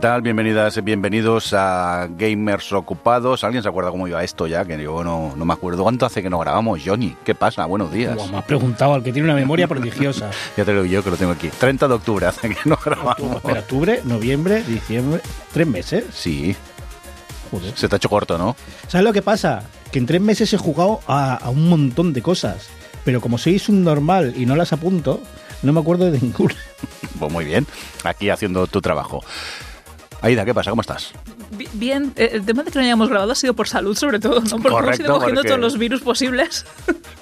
¿Qué tal? Bienvenidas, bienvenidos a Gamers Ocupados. ¿Alguien se acuerda cómo iba esto ya? Que yo no, no me acuerdo. ¿Cuánto hace que no grabamos, Johnny? ¿Qué pasa? Buenos días. Buah, me has preguntado al que tiene una memoria prodigiosa. Ya te lo digo yo que lo tengo aquí. 30 de octubre hace que no grabamos. Espera, octubre, noviembre, diciembre, tres meses. Sí, Joder. se te ha hecho corto, ¿no? ¿Sabes lo que pasa? Que en tres meses he jugado a, a un montón de cosas. Pero como sois un normal y no las apunto, no me acuerdo de ninguna. Pues muy bien, aquí haciendo tu trabajo. Aida, ¿qué pasa? ¿Cómo estás? Bi- Bien, eh, el tema de que no hayamos grabado ha sido por salud, sobre todo, ¿no? Porque hemos Correcto, ido cogiendo porque- todos los virus posibles.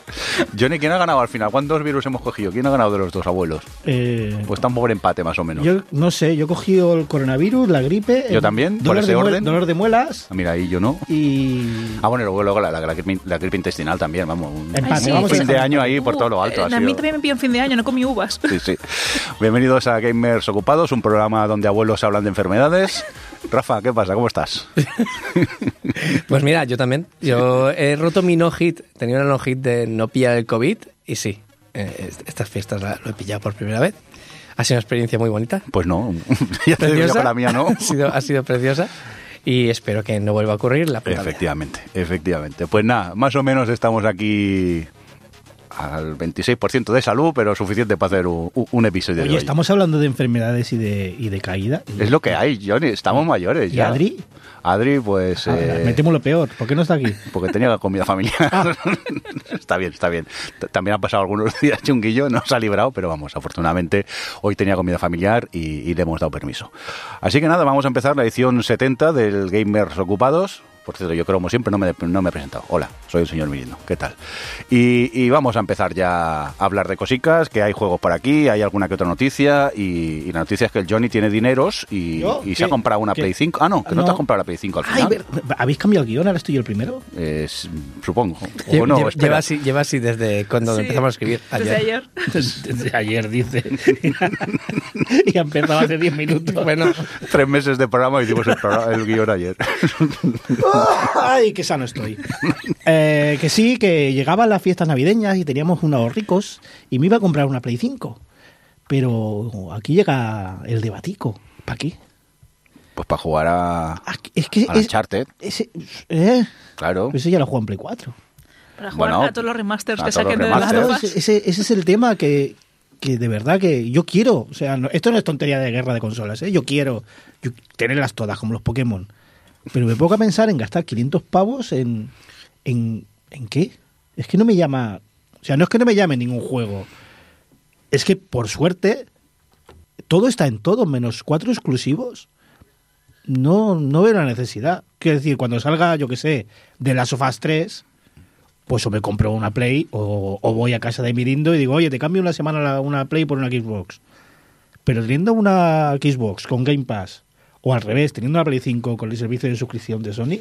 Johnny, ¿quién ha ganado al final? ¿Cuántos virus hemos cogido? ¿Quién ha ganado de los dos abuelos? Eh, Pues está un pobre empate, más o menos. yo no sé, yo he cogido el coronavirus, la gripe. Yo también, por dolor ese de orden. Dolor de muelas Ah, Mira, ahí yo no. y. Ah, bueno, luego, luego la, la, la gripe, la gripe intestinal también, vamos. Un, Empate, sí, un vamos a fin de dejar- año ahí por todo lo alto. Eh, ha a mí sido. también me en fin de año, no comí uvas. Sí, sí. Bienvenidos a Gamers Ocupados, un programa donde abuelos hablan de enfermedades. Rafa, ¿qué pasa? ¿Cómo estás? Pues mira, yo también. Yo he roto mi no-hit. Tenía una no-hit de no pillar el COVID y sí, eh, est- estas fiestas la- lo he pillado por primera vez. Ha sido una experiencia muy bonita. Pues no, ya te digo yo la mía no. ha, sido, ha sido preciosa y espero que no vuelva a ocurrir la puta vida. Efectivamente, efectivamente. Pues nada, más o menos estamos aquí al 26% de salud, pero suficiente para hacer un, un episodio de Oye, hoy. estamos hablando de enfermedades y de, y de caída. Es lo que hay, Johnny, estamos mayores ¿Y ya. Adri? Adri, pues... Ah, eh, metemos lo peor. ¿Por qué no está aquí? porque tenía comida familiar. Ah. está bien, está bien. También han pasado algunos días chunguillo, no se ha librado, pero vamos, afortunadamente hoy tenía comida familiar y, y le hemos dado permiso. Así que nada, vamos a empezar la edición 70 del Gamers Ocupados. Por cierto, yo creo, como siempre, no me, no me he presentado. Hola, soy el señor Mirindo. ¿Qué tal? Y, y vamos a empezar ya a hablar de cositas, que hay juegos por aquí, hay alguna que otra noticia, y, y la noticia es que el Johnny tiene dineros y, y se ha comprado una ¿Qué? Play 5. Ah, no, que no, No. te has comprado la Play 5 al Ay, final. ver- ¿Habéis cambiado el guion? ¿Ahora estoy yo el primero? Es- supongo. O Lle- no, lle- lleva, así, lleva así desde cuando Sí, empezamos a escribir. Desde ayer. ayer. Desde, desde ayer, dice. y ha empezado hace 10 minutos. Bueno, Tres meses de programa y hicimos el, programa- el guion ayer. Ay, qué sano estoy. Eh, que sí, que llegaban las fiestas navideñas y teníamos unos ricos y me iba a comprar una Play 5. Pero aquí llega el debatico. ¿Para qué? Pues para jugar a, Ah, Es que a es, Uncharted, ese, eh, claro. ese ya lo juego en Play 4. Para jugar Bueno, a todos los remasters que saquen de las Claro, ese- ese es el tema que, que de verdad que yo quiero. O sea, no- esto no es tontería de guerra de consolas, ¿eh? Yo quiero yo- tenerlas todas, como los Pokémon. Pero me pongo a pensar en gastar 500 pavos en, en... ¿En qué? Es que no me llama... O sea, no es que no me llame ningún juego. Es que, por suerte, todo está en todo, menos cuatro exclusivos. No, no veo la necesidad. Quiero decir, cuando salga, yo que sé, de las Us 3, pues o me compro una Play o, o voy a casa de Mirindo y digo, oye, te cambio una semana la- una Play por una Xbox. Pero teniendo una Xbox con Game Pass, o al revés, teniendo una Play 5 con el servicio de suscripción de Sony,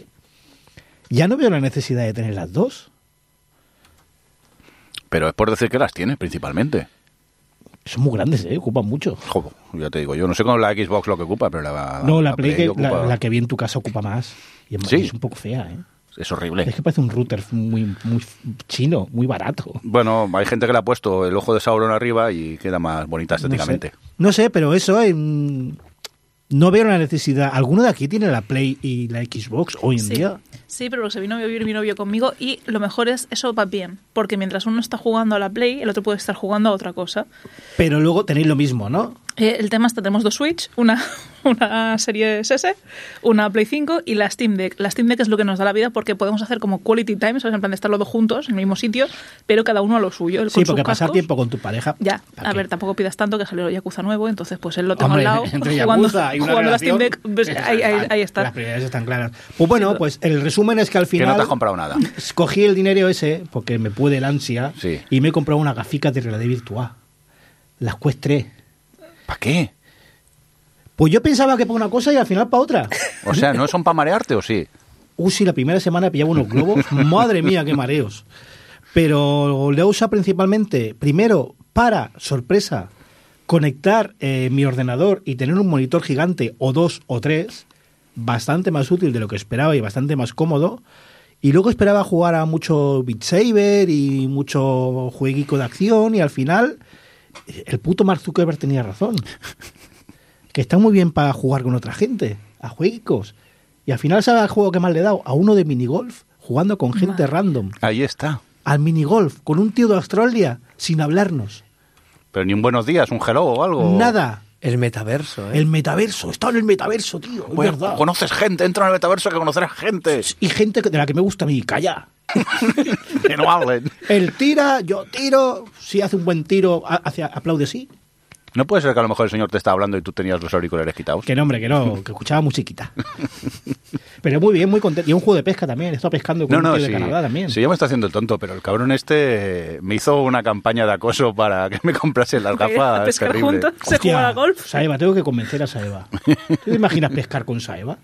ya no veo la necesidad de tener las dos. Pero es por decir que las tienes principalmente. Son muy grandes, ¿eh? Ocupan mucho. Joder, ya te digo, yo no sé con la Xbox lo que ocupa, pero la, no, la, Play, que, ocupa- la, la que vi en tu casa ocupa más. Y es, Sí. es un poco fea, ¿eh? es horrible. Es que parece un router muy, muy chino, muy barato. Bueno, hay gente que le ha puesto el ojo de Sauron arriba y queda más bonita estéticamente. No sé, No sé, pero eso, eh, no veo la necesidad. ¿Alguno de aquí tiene la Play y la Xbox hoy en Sí. día? Sí, pero se vino a vivir mi novio conmigo y lo mejor es, eso va bien, porque mientras uno está jugando a la Play, el otro puede estar jugando a otra cosa. Pero luego tenéis lo mismo, ¿no? Eh, el tema es que tenemos dos Switch, una, una serie S, una Play 5 y la Steam Deck. La Steam Deck es lo que nos da la vida porque podemos hacer como quality time, ¿sabes? En plan de estar los dos juntos en el mismo sitio, pero cada uno a lo suyo. Él Sí, con sus porque pasar cascos. tiempo con tu pareja. Ya, ¿para a qué? ver, tampoco pidas tanto que salió Yakuza nuevo, entonces pues él lo tengo Hombre, al lado entre jugando, y una jugando la Steam relación, Deck, pues, ahí, ahí- ahí está. Las prioridades están claras. Pues bueno, pues el resumen es que al Que final. no te has comprado nada. Cogí el dinero ese porque me puede el ansia Sí. y me he comprado una gafica de realidad virtual. Las Quest 3. ¿Para qué? Pues yo pensaba que para una cosa y al final para otra. O sea, ¿no son para marearte o sí? Uh, sí, la primera semana pillaba unos globos. Madre mía, qué mareos. Pero le usa principalmente, primero, para, sorpresa, conectar eh, mi ordenador y tener un monitor gigante o dos o tres, bastante más útil de lo que esperaba y bastante más cómodo. Y luego esperaba jugar a mucho Beat Saber y mucho jueguico de acción y al final eh, el puto Mark Zuckerberg tenía razón. que está muy bien para jugar con otra gente, a juegos. Y al final, ¿sabes el juego que más le he dado? A uno de minigolf, jugando con gente Madre. random. Ahí está. Al minigolf, con un tío de Australia, sin hablarnos. Pero ni un buenos días, un hello o algo. Nada. El metaverso, ¿eh? El metaverso, está en el metaverso, tío. Es Bueno, verdad. conoces gente, entra en el metaverso que conocerás gente. Y gente que- de la que me gusta a mí, calla. que no hablen. Él tira, yo tiro. Si hace un buen tiro, ha- hace, aplaude sí. No puede ser que a lo mejor el señor te está hablando y tú tenías los auriculares quitados. Que no, hombre, que no, que escuchaba musiquita. Pero muy bien, muy contento. Y un juego de pesca también. Estado pescando con No, un no, tío sí. de Canadá también. Sí, yo me está haciendo el tonto, pero el cabrón este me hizo una campaña de acoso para que me comprase las gafas. pescar terrible. juntos. Se Hostia, juega al golf. Saeva, tengo que convencer a Saeva. ¿Tú te imaginas pescar con Saeva?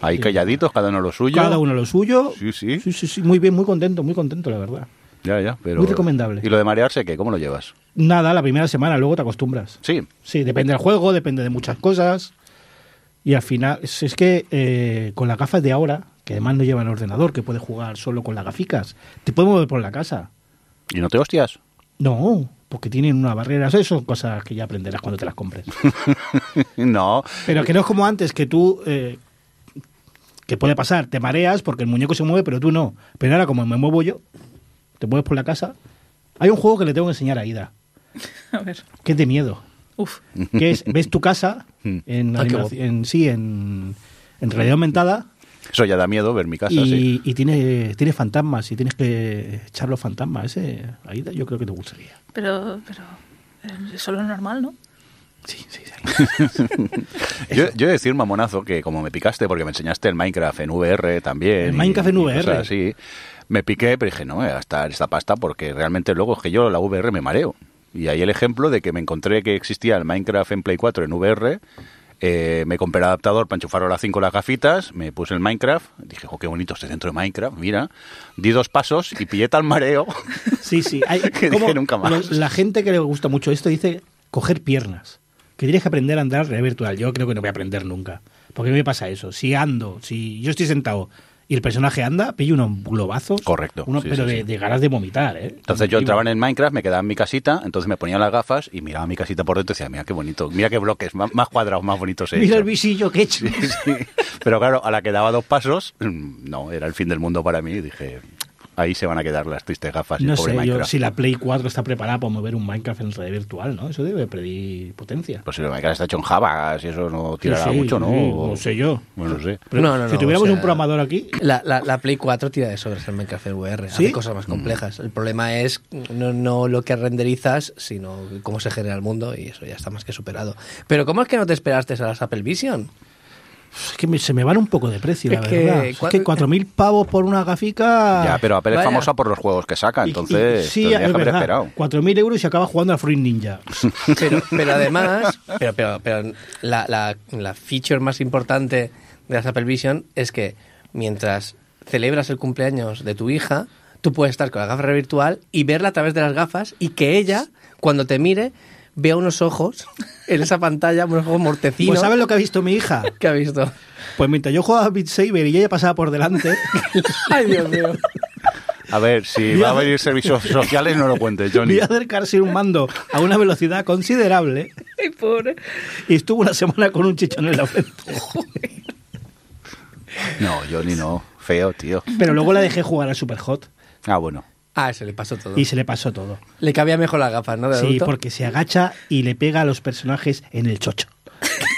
Ahí calladitos, cada uno lo suyo. Cada uno lo suyo. Sí, sí. Sí, sí, sí. Muy bien, muy contento, muy contento, la verdad. Ya, ya, pero... Muy recomendable. ¿Y lo de marearse qué? ¿Cómo lo llevas? Nada, la primera semana, luego te acostumbras. Sí. Sí, depende del juego, depende de muchas cosas. Y al final, es, que eh, con las gafas de ahora, que además no llevan ordenador, que puedes jugar solo con las gaficas, te puedes mover por la casa. ¿Y no te hostias? No, porque tienen una barrera. Eso son cosas que ya aprenderás cuando te las compres. no. Pero que no es como antes, que tú, eh, que puede pasar, te mareas porque el muñeco se mueve, pero tú no. Pero ahora como me muevo yo, te mueves por la casa. Hay un juego que le tengo que enseñar a Ida, A ver. que es de miedo. Uf. Que es, ves tu casa en, Ah, en sí, en, en realidad aumentada Eso ya da miedo ver mi casa, y, sí. y tiene, tiene fantasmas y tienes que echar los fantasmas. Ese, Aida, yo creo que te gustaría. Pero, pero. eh, Eso es lo normal, ¿no? Sí, sí, sí. Yo, yo he de decir, mamonazo, que como me picaste porque me enseñaste el Minecraft en VR también. El y- Minecraft en VR. así, me piqué, pero dije, no, voy a gastar esta pasta porque realmente luego es que yo la VR me mareo. Y ahí el ejemplo de que me encontré que existía el Minecraft en Play 4 en VR. eh, me compré el adaptador para enchufarlo a las 5 las gafitas, me puse el Minecraft, dije, oh, qué bonito este centro de Minecraft, mira, di dos pasos y pillé tal mareo. Sí, sí. Hay, Que dije nunca más. los- la gente que le gusta mucho esto dice coger piernas. Que tienes que aprender a andar realidad virtual. Yo creo que no voy a aprender nunca. Porque a mí me pasa eso. Si ando, si yo estoy sentado y el personaje anda, pillo unos globazos. Correcto, sí, pero sí, de, sí. de ganas de vomitar, ¿eh? Entonces yo entraba en el Minecraft, me quedaba en mi casita, entonces me ponía las gafas y miraba mi casita por dentro y decía, mira qué bonito, mira qué bloques, más, más cuadrados, más bonitos he Mira hecho". el visillo que he hecho. Pero claro, a la que daba dos pasos, mm, no, era el fin del mundo para mí. y Dije, ahí se van a quedar las tristes gafas y No el pobre sé yo si la Play 4 está preparada para mover un Minecraft en realidad virtual, ¿no? Eso debe pedir potencia. Pues si el Minecraft está hecho en Java, si eso no tirará Sí, sí, mucho, ¿no? sí, O- no sé yo. Bueno, no sé. Pero No, no, si tuviéramos o sea, un programador aquí, La, la, la Play 4 tira de sobres el Minecraft en VR. ¿Sí? Hace cosas más complejas. El problema es no, no lo que renderizas, sino cómo se genera el mundo y eso ya está más que superado. Pero ¿cómo es que no te esperaste a las Apple Vision? Es que me- se me van un poco de precio, la Es que verdad. Es que 4.000 pavos por una gafica... Ya, pero Apple es famosa por los juegos que saca, Y- y- entonces sí, es haber verdad. esperado. 4.000 euros y acaba jugando a Fruit Ninja. Pero, pero además, pero, pero, pero la, la, la feature más importante de las Apple Vision es que mientras celebras el cumpleaños de tu hija, tú puedes estar con la gafa virtual y verla a través de las gafas y que ella, cuando te mire, vea unos ojos en esa pantalla, unos ojos mortecinos. Pues ¿sabes lo que ha visto mi hija? que ha visto? Pues mientras yo jugaba a Beat Saber y ella pasaba por delante, Ay, Dios mío. A ver, si a va a venir servicios sociales, no lo cuentes, Johnny. vi acercarse un mando a una velocidad considerable Ay, pobre. y estuvo una semana con un chichón en la frente. No, Johnny no. Feo, tío. Pero luego la dejé jugar al Super Hot Ah, bueno. Ah, se le pasó todo. y se le pasó todo. Le cabía mejor las gafas, ¿no? De Sí, adulto. porque se agacha y le pega a los personajes en el chocho.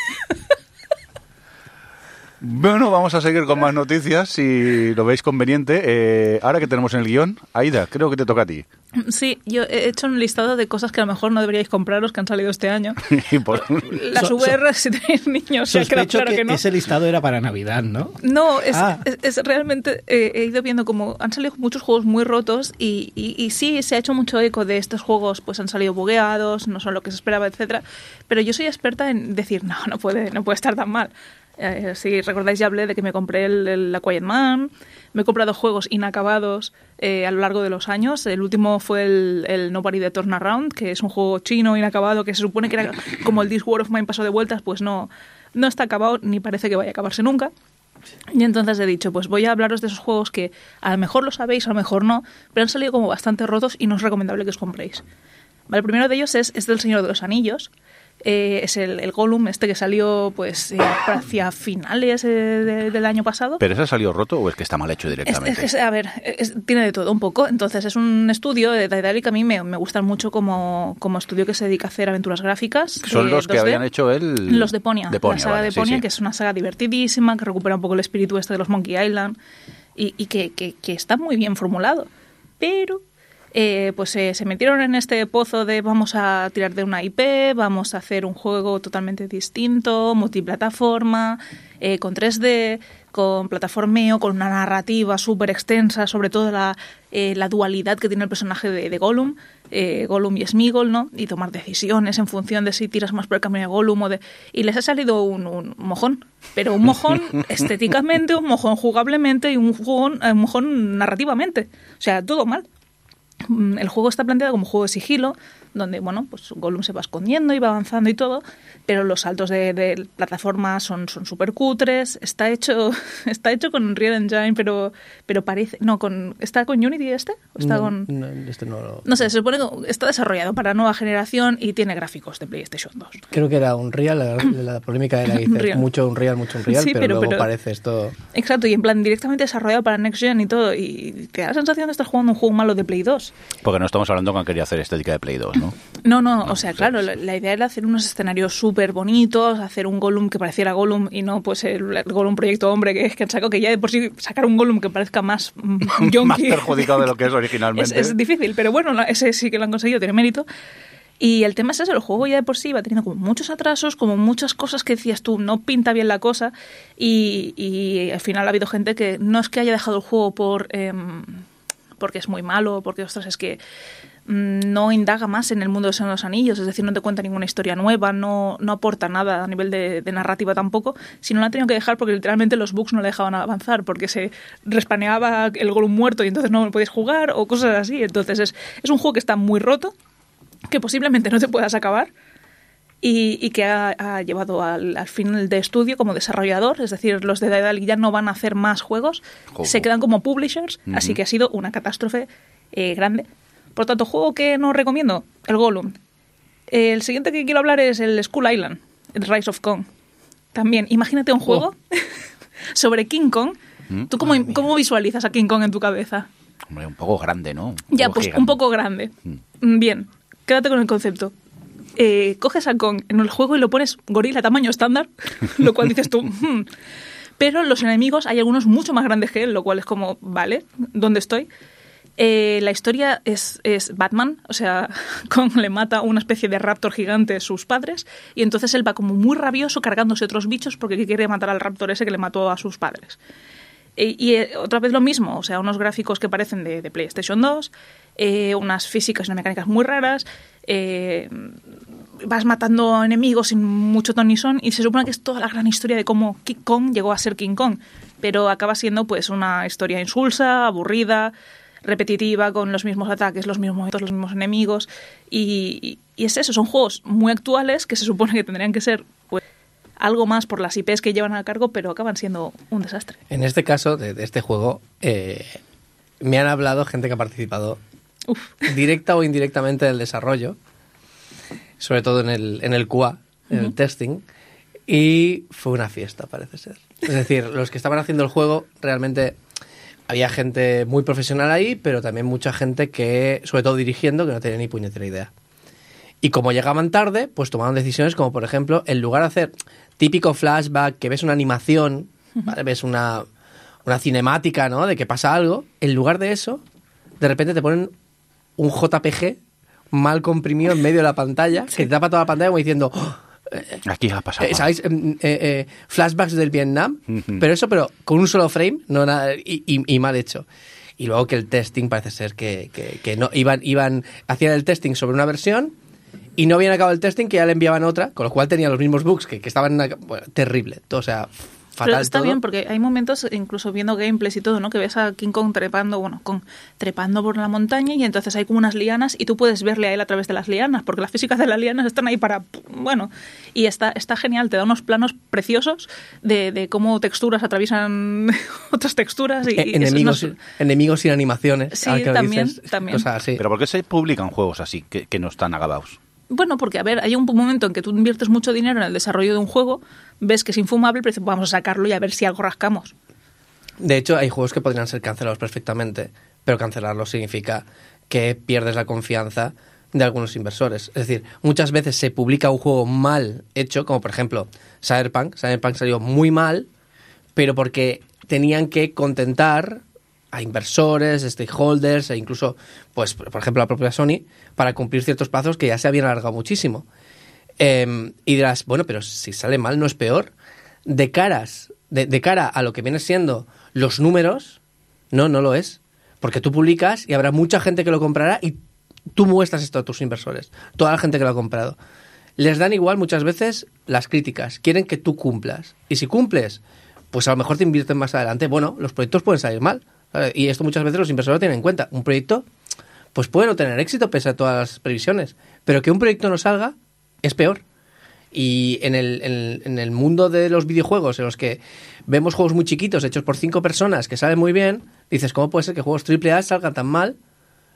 Bueno, vamos a seguir con más noticias, si lo veis conveniente. Eh, ahora que tenemos en el guion, Aida, creo que te toca a ti. Sí, yo he hecho un listado de cosas que a lo mejor no deberíais compraros que han salido este año. Y por- Las So- so- VR, si tenéis niños, ya Sospecho claro que, que, no. ese listado era para Navidad, ¿no? No, es, Ah. es, es realmente. eh, he ido viendo como han salido muchos juegos muy rotos y, y, y sí, se ha hecho mucho eco de estos juegos, pues han salido bugueados, no son lo que se esperaba, etcétera. Pero yo soy experta en decir, no, no puede, no puede estar tan mal. Eh, si recordáis, ya hablé de que me compré el, el- la Quiet Man, me he comprado juegos inacabados eh, a lo largo de los años. El último fue el, el Nobody de Turnaround, que es un juego chino inacabado que se supone que era como el This War of Mine pasó de vueltas, pues no, no está acabado ni parece que vaya a acabarse nunca. Y entonces he dicho, pues voy a hablaros de esos juegos que a lo mejor lo sabéis, a lo mejor no, pero han salido como bastante rotos y no es recomendable que os compréis. Vale, el primero de ellos es, es del Señor de los Anillos, eh, es el, el Gollum, este que salió pues eh, hacia finales eh, de- del año pasado. ¿Pero ese ha salido roto o es que está mal hecho directamente? es- es- a ver, es- tiene de todo un poco. Entonces, es un estudio de Daedalic que a mí me, me gusta mucho como, como estudio que se dedica a hacer aventuras gráficas. Son los que 2D. habían hecho el... Los de Ponia, Deponia, la saga vale, de sí, Ponia, sí. que es una saga divertidísima, que recupera un poco el espíritu este de los Monkey Island y, y que, que- que está muy bien formulado. Pero eh, pues eh, se metieron en este pozo de vamos a tirar de una IP, vamos a hacer un juego totalmente distinto, multiplataforma, eh, con 3D, con plataformeo, con una narrativa súper extensa, sobre todo la, eh, la dualidad que tiene el personaje de, de Gollum, eh, Gollum y Smeagol, ¿no? Y tomar decisiones en función de si tiras más por el camino de Gollum o de... Y les ha salido un, un mojón, pero un mojón estéticamente, un mojón jugablemente y un, jugón- un mojón narrativamente. O sea, todo mal. Mm, El juego está planteado como juego de sigilo, donde, bueno, pues Gollum se va escondiendo y va avanzando y todo, pero los saltos de, de plataforma son son súper cutres. Está hecho está hecho con Unreal Engine, pero pero parece... No, con ¿está con Unity este? ¿O está No, con...? no, este no lo- No sé, se supone que está desarrollado para nueva generación y tiene gráficos de PlayStation 2. Creo que era un real, la, la polémica era que dices, Unreal. mucho un real, mucho un real, Sí, pero, pero- luego pero- parece esto... Exacto, y en plan directamente desarrollado para Next Gen y todo, y te da la sensación de estar jugando un juego malo de Play 2. Porque no estamos hablando que han querido hacer estética de Play 2, ¿no? No, no, o sea, claro, la, la idea era hacer unos escenarios súper bonitos, hacer un Gollum que pareciera Gollum y no pues el, el Gollum Proyecto Hombre que, que han sacado, que ya de por sí sacar un Gollum que parezca más mm, Más perjudicado de lo que es originalmente. es difícil, pero bueno, ese sí que lo han conseguido, tiene mérito. Y el tema es eso, el juego ya de por sí iba teniendo como muchos atrasos, como muchas cosas que decías tú, no pinta bien la cosa, y, y al final ha habido gente que no es que haya dejado el juego por em, porque es muy malo, porque ostras, es que no indaga más en el mundo de los Anillos, es decir, no te cuenta ninguna historia nueva, no, no aporta nada a nivel de, de narrativa tampoco, sino lo han tenido que dejar porque literalmente los bugs no le dejaban avanzar, porque se respaneaba el Gollum muerto y entonces no lo podías jugar, o cosas así. Entonces es, es un juego que está muy roto, que posiblemente no te puedas acabar, y, y que ha, ha llevado al, al final de estudio como desarrollador, es decir, los de Daedalic ya no van a hacer más juegos, Joder. se quedan como publishers, así que ha sido una catástrofe eh, grande. Por tanto, juego que no recomiendo, el Gollum. El siguiente que quiero hablar es el Skull Island, el Rise of Kong. También, imagínate un juego sobre King Kong. Mm. ¿Tú cómo, cómo visualizas a King Kong en tu cabeza? Hombre, un poco grande, ¿no? Un Ya, pues gigante. un poco grande. Mm, Bien, quédate con el concepto. Eh, coges a Kong en el juego y lo pones gorila tamaño estándar, lo cual dices tú. "Hmm". Pero los enemigos hay algunos mucho más grandes que él, lo cual es como, vale, ¿dónde estoy? Eh, la historia es, es Batman, o sea, Kong le mata a una especie de raptor gigante a sus padres y entonces él va como muy rabioso cargándose otros bichos porque quiere matar al raptor ese que le mató a sus padres. Y, y, eh, otra vez lo mismo, o sea, unos gráficos que parecen de, PlayStation 2, eh, unas físicas y unas mecánicas muy raras, vas matando enemigos sin mucho ton ni son, y se supone que es toda la gran historia de cómo King Kong llegó a ser King Kong, pero acaba siendo pues una historia insulsa, aburrida, repetitiva, con los mismos ataques, los mismos momentos, los mismos enemigos, y, y es eso, son juegos muy actuales que se supone que tendrían que ser pues algo más por las IPs que llevan a cargo, pero acaban siendo un desastre. En este caso, de, de este juego, eh, me han hablado gente que ha participado Uf. directa o indirectamente del desarrollo, sobre todo en el, en el QA, en el testing, y fue una fiesta, parece ser. Es decir, los que estaban haciendo el juego, realmente había gente muy profesional ahí, pero también mucha gente que, sobre todo dirigiendo, que no tenía ni puñetera idea. Y como llegaban tarde, pues tomaron decisiones como, por ejemplo, en lugar de hacer típico flashback, que ves una animación, ¿vale? ves una, una cinemática, ¿no? De que pasa algo, en lugar de eso, de repente te ponen un JPG mal comprimido en medio de la pantalla, que te tapa toda la pantalla como diciendo, "Oh, Aquí ha pasado. eh, ¿sabéis? Em, eh, eh, flashbacks del Vietnam, pero eso, pero con un solo frame, no nada, y, y- y mal hecho. Y luego que el testing parece ser que, que- que no iban, iban, hacían el testing sobre una versión y no habían acabado el testing que ya le enviaban otra, con lo cual tenía los mismos bugs que, que estaban bueno, terrible. Todo, o sea, fatal Pero está todo. bien porque hay momentos, incluso viendo gameplays y todo, ¿no? Que ves a King Kong trepando, bueno, con, trepando por la montaña y entonces hay como unas lianas y tú puedes verle a él a través de las lianas, porque las físicas de las lianas están ahí para, bueno, y está, está genial, te da unos planos preciosos de, de cómo texturas atraviesan otras texturas y, y eso enemigos, nos- enemigos sin animaciones. Sí, también, dices, también. así. Pero ¿por qué se publican juegos así que, que no están acabados? Bueno, porque a ver, hay un momento en que tú inviertes mucho dinero en el desarrollo de un juego, ves que es infumable, pero vamos a sacarlo y a ver si algo rascamos. De hecho, hay juegos que podrían ser cancelados perfectamente, pero cancelarlos significa que pierdes la confianza de algunos inversores. Es decir, muchas veces se publica un juego mal hecho, como por ejemplo Cyberpunk. Cyberpunk salió muy mal, pero porque tenían que contentar a inversores, stakeholders e incluso, pues, por ejemplo, la propia Sony, para cumplir ciertos plazos que ya se habían alargado muchísimo. Eh, y dirás, bueno, pero si sale mal no es peor. De caras, de, cara a lo que viene siendo los números, no, no lo es. Porque tú publicas y habrá mucha gente que lo comprará y tú muestras esto a tus inversores, toda la gente que lo ha comprado. Les dan igual muchas veces las críticas, quieren que tú cumplas. Y si cumples, pues a lo mejor te invierten más adelante. Bueno, los proyectos pueden salir mal. ¿vale? Y esto muchas veces los inversores lo tienen en cuenta. Un proyecto, pues puede no tener éxito pese a todas las previsiones. Pero que un proyecto no salga es peor. Y en el, en, el mundo de los videojuegos, en los que vemos juegos muy chiquitos hechos por cinco personas que salen muy bien, dices, ¿cómo puede ser que juegos AAA salgan tan mal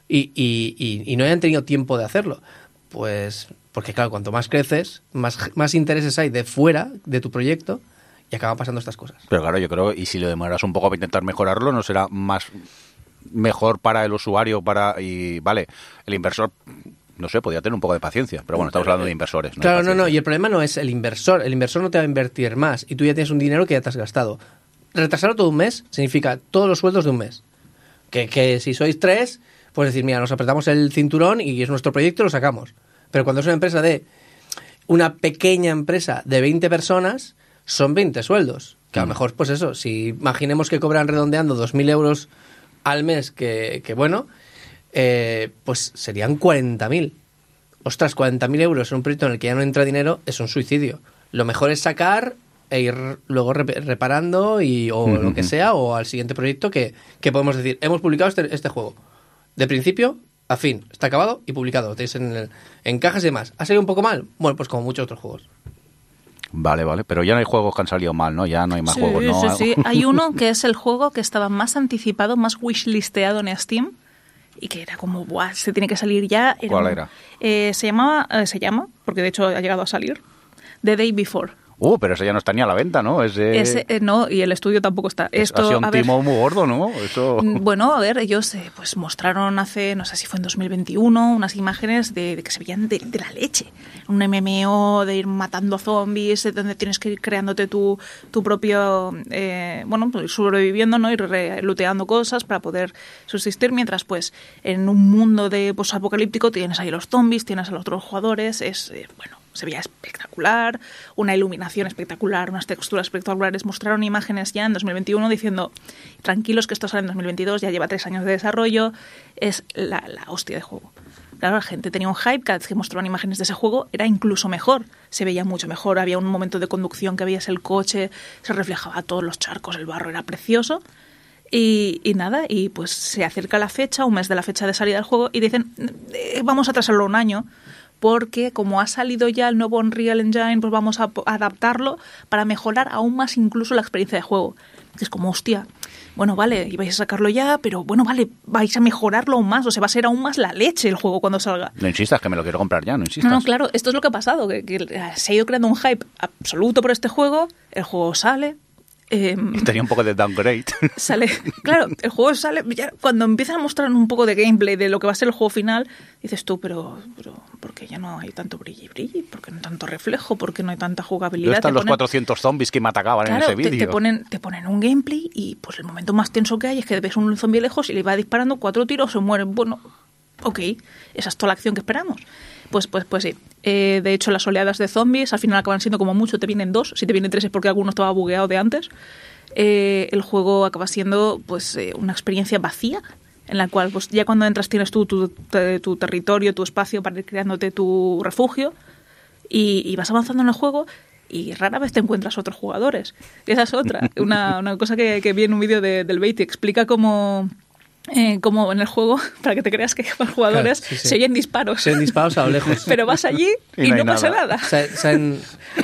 y, y, y, y no hayan tenido tiempo de hacerlo? Pues porque, claro, cuanto más creces, más, más intereses hay de fuera de tu proyecto y acaban pasando estas cosas. Pero claro, yo creo, y si lo demoras un poco para intentar mejorarlo, ¿no será más mejor para el usuario para y vale, el inversor no sé, podría tener un poco de paciencia, pero bueno, estamos hablando de inversores. ¿no? Claro, no, no, y el problema no es el inversor. El inversor no te va a invertir más y tú ya tienes un dinero que ya te has gastado. Retrasarlo todo un mes significa todos los sueldos de un mes. Que, que si sois tres, pues decir, mira, nos apretamos el cinturón y es nuestro proyecto y lo sacamos. Pero cuando es una empresa de una pequeña empresa de 20 personas, son 20 sueldos. Que a lo mejor, pues eso, si imaginemos que cobran redondeando 2.000 euros al mes, que, que bueno, eh, pues serían 40.000. Ostras, 40.000 euros en un proyecto en el que ya no entra dinero es un suicidio. Lo mejor es sacar e ir luego rep- reparando y, o lo que sea, o al siguiente proyecto que, que podemos decir, hemos publicado este, este juego. De principio a fin, está acabado y publicado. Lo tenéis en, el- en cajas y demás. ¿Ha salido un poco mal? Bueno, pues como muchos otros juegos. Vale, vale, pero ya no hay juegos que han salido mal, ¿no? Ya no hay más sí, juegos, ¿no? sí. Hay uno que es el juego que estaba más anticipado, más wishlisteado en Steam y que era como, Buah, se tiene que salir ya. ¿Cuál un- era? Eh, se llamaba, eh, se llama, porque de hecho ha llegado a salir, The Day Before. Uh, pero ese ya no está ni a la venta, ¿no? Ese, Ese, eh, no, y el estudio tampoco está. es- Esto, ha sido un a ver, timo muy gordo, ¿no? Eso... Mm, Bueno, a ver, ellos eh, pues mostraron hace, no sé si fue en 2021, unas imágenes de, de que se veían de, de la leche. Un MMO de ir matando zombies, de donde tienes que ir creándote tu, tu propio, eh, bueno, pues sobreviviendo, ¿no? Ir looteando cosas para poder subsistir, mientras pues en un mundo de apocalíptico tienes ahí los zombies, tienes a los otros jugadores, es, eh, bueno, se veía espectacular, una iluminación espectacular, unas texturas espectaculares. Mostraron imágenes ya en 2021 diciendo, tranquilos que esto sale en 2022, ya lleva tres años de desarrollo, es la, hostia de juego. Claro, la gente tenía un hype, cada vez que mostraban imágenes de ese juego era incluso mejor, se veía mucho mejor, había un momento de conducción que veías el coche, se reflejaba todos los charcos, el barro, era precioso. Y, y nada, y pues se acerca la fecha, un mes de la fecha de salida del juego, y dicen, "Eh, vamos a atrasarlo un año, porque como ha salido ya el nuevo Unreal Engine, pues vamos a adaptarlo para mejorar aún más incluso la experiencia de juego. Que es como, hostia, bueno, vale, ibais a sacarlo ya, pero bueno, vale, vais a mejorarlo aún más, o sea, va a ser aún más la leche el juego cuando salga. No insistas, que me lo quiero comprar ya, no insistas. No, no, claro, esto es lo que ha pasado, que, que se ha ido creando un hype absoluto por este juego, el juego sale... em, Tenía un poco de downgrade. sale, claro, el juego sale, ya cuando empiezan a mostrar un poco de gameplay de lo que va a ser el juego final, dices tú, pero, pero ¿por qué ya no hay tanto brilli brilli? ¿Por qué no hay tanto reflejo? ¿Por qué no hay tanta jugabilidad? ¿Dónde están Te los ponen- 400 zombies que me atacaban Claro, en ese te, te vídeo? ponen, te ponen un gameplay y pues el momento más tenso que hay es que ves un zombie lejos y le va disparando cuatro tiros, se muere. Bueno, ok, esa es toda la acción que esperamos. Pues, pues, pues sí. Eh, de hecho, las oleadas de zombies al final acaban siendo como mucho, te vienen dos. Si te vienen tres es porque alguno estaba bugueado de antes. Eh, el juego acaba siendo pues eh, una experiencia vacía en la cual pues ya cuando entras tienes tú tu, te- tu territorio, tu espacio para ir creándote tu refugio y, y vas avanzando en el juego y rara vez te encuentras otros jugadores. Esa es otra. Una, una cosa que, que vi en un vídeo de- del Beatty explica cómo, eh, cómo en el juego, para que te creas que hay más jugadores, Claro, sí, sí. se oyen disparos. Se ven disparos a lo lejos. Pero vas allí Y y, no pasa nada.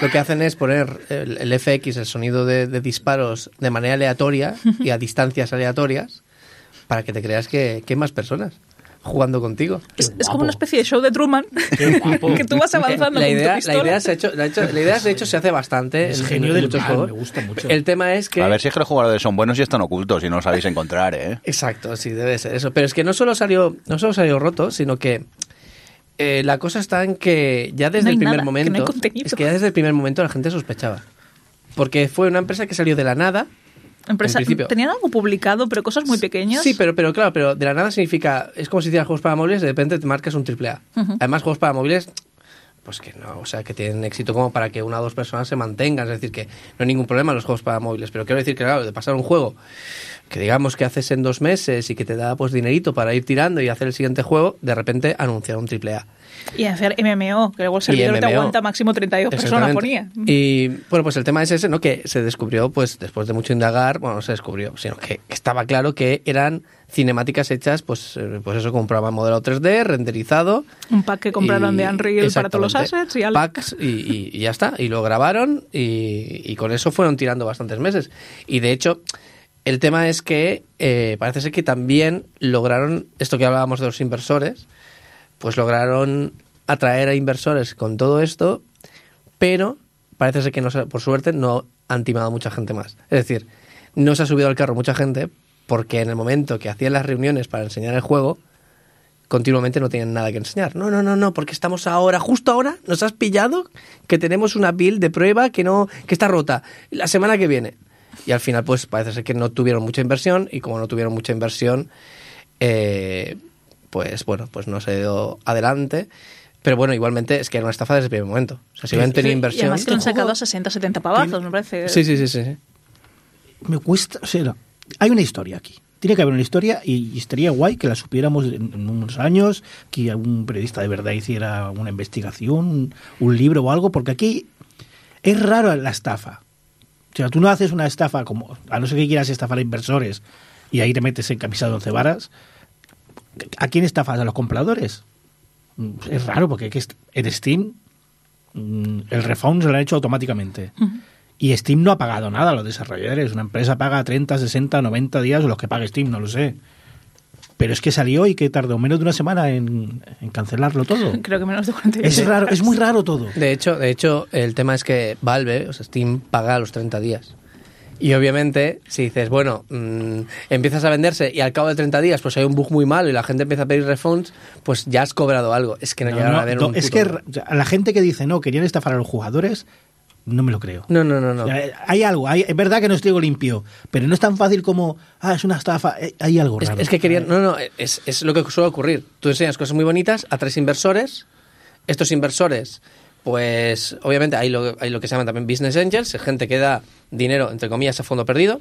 lo que hacen es poner el, el FX, el sonido de, de disparos, de manera aleatoria y a distancias aleatorias para que te creas que, que hay más personas. Jugando contigo. Es, es como una especie de show de Truman que tú vas avanzando la con idea, tu la idea, se ha hecho, la, hecho- la idea, de hecho, se hace bastante Es en, genio en del muchos mal, juegos. me gusta mucho. El tema es que... A ver si es que los jugadores son buenos y están ocultos y no los sabéis encontrar, ¿eh? Exacto, sí, debe ser eso. Pero es que no solo salió, no solo salió roto, sino que eh, la cosa está en que ya desde No el primer nada, que no hay momento. es que ya desde el primer momento la gente sospechaba. Porque fue una empresa que salió de la nada. Empresa- en. Tenían algo publicado, pero cosas muy pequeñas. Sí, pero, pero claro, pero de la nada significa. Es como si hicieras juegos para móviles y de repente te marcas un triple A. Además, juegos para móviles. Pues que no, o sea, que tienen éxito como para que una o dos personas se mantengan. Es decir, que no hay ningún problema los juegos para móviles. Pero quiero decir que, claro, de pasar un juego que digamos que haces en dos meses y que te da pues dinerito para ir tirando y hacer el siguiente juego, de repente anunciar un triple A. Y hacer MMO, que luego el servidor te MMO. aguanta máximo 32 personas, ponía. Y bueno, pues el tema es ese, ¿no? Que se descubrió, pues después de mucho indagar, bueno, no se descubrió, sino que estaba claro que eran cinemáticas hechas, pues, eh, pues eso, con un programa modelado 3D, renderizado. Un pack que compraron y- de Unreal para todos los assets y ala. Packs y, y- y ya está. Y lo grabaron y, y con eso fueron tirando bastantes meses. Y de hecho, el tema es que eh, parece ser que también lograron, esto que hablábamos de los inversores, pues lograron atraer a inversores con todo esto, pero parece ser que no, por suerte no han timado a mucha gente más. Es decir, no se ha subido al carro mucha gente porque en el momento que hacían las reuniones para enseñar el juego, continuamente no tienen nada que enseñar. No, no, no, no, porque estamos ahora, justo ahora, nos has pillado que tenemos una build de prueba que no, que está rota. La semana que viene. Y al final, pues parece ser que no tuvieron mucha inversión, y como no tuvieron mucha inversión, eh, pues bueno, pues no se dio adelante. Pero bueno, igualmente es que era una estafa desde el primer momento. O sea, si hubieran tenido Y inversión. además que lo han sacado a 60, 70 pavazos, me parece. Sí, sí, sí, sí. sí. me cuesta, o sea, hay una historia aquí. Tiene que haber una historia y, y estaría guay que la supiéramos en, en unos años, que algún periodista de verdad hiciera una investigación, un, un libro o algo, porque aquí es raro la estafa. O sea, tú no haces una estafa como, a no ser que quieras estafar a inversores y ahí te metes en camisa de once varas. ¿A quién estafas? ¿A los compradores? Es raro porque en Steam mm, el refund se lo han hecho automáticamente. Y Steam no ha pagado nada a los desarrolladores. Una empresa paga 30, 60, 90 días o los que pague Steam, no lo sé. Pero es que salió y que tardó menos de una semana en, en cancelarlo todo. Creo que menos de 48 Es raro, es muy raro todo. De hecho, de hecho, el tema es que Valve, o sea, Steam, paga a los 30 días. Y obviamente, si dices, bueno, mm, empiezas a venderse y al cabo de 30 días pues hay un bug muy malo y la gente empieza a pedir refunds, pues ya has cobrado algo. Es que no, No, a no, un es que a la gente que dice no, querían estafar a los jugadores, no me lo creo. No, no, no, no. Hay algo, hay- es verdad que no estoy limpio, pero no es tan fácil como, ah, es una estafa, eh, hay algo Es, raro. es que querían. No, no, es, es lo que suele ocurrir. Tú enseñas cosas muy bonitas, atraes inversores. Estos inversores, pues obviamente hay lo, hay lo que se llaman también business angels, gente que da dinero, entre comillas, a fondo perdido.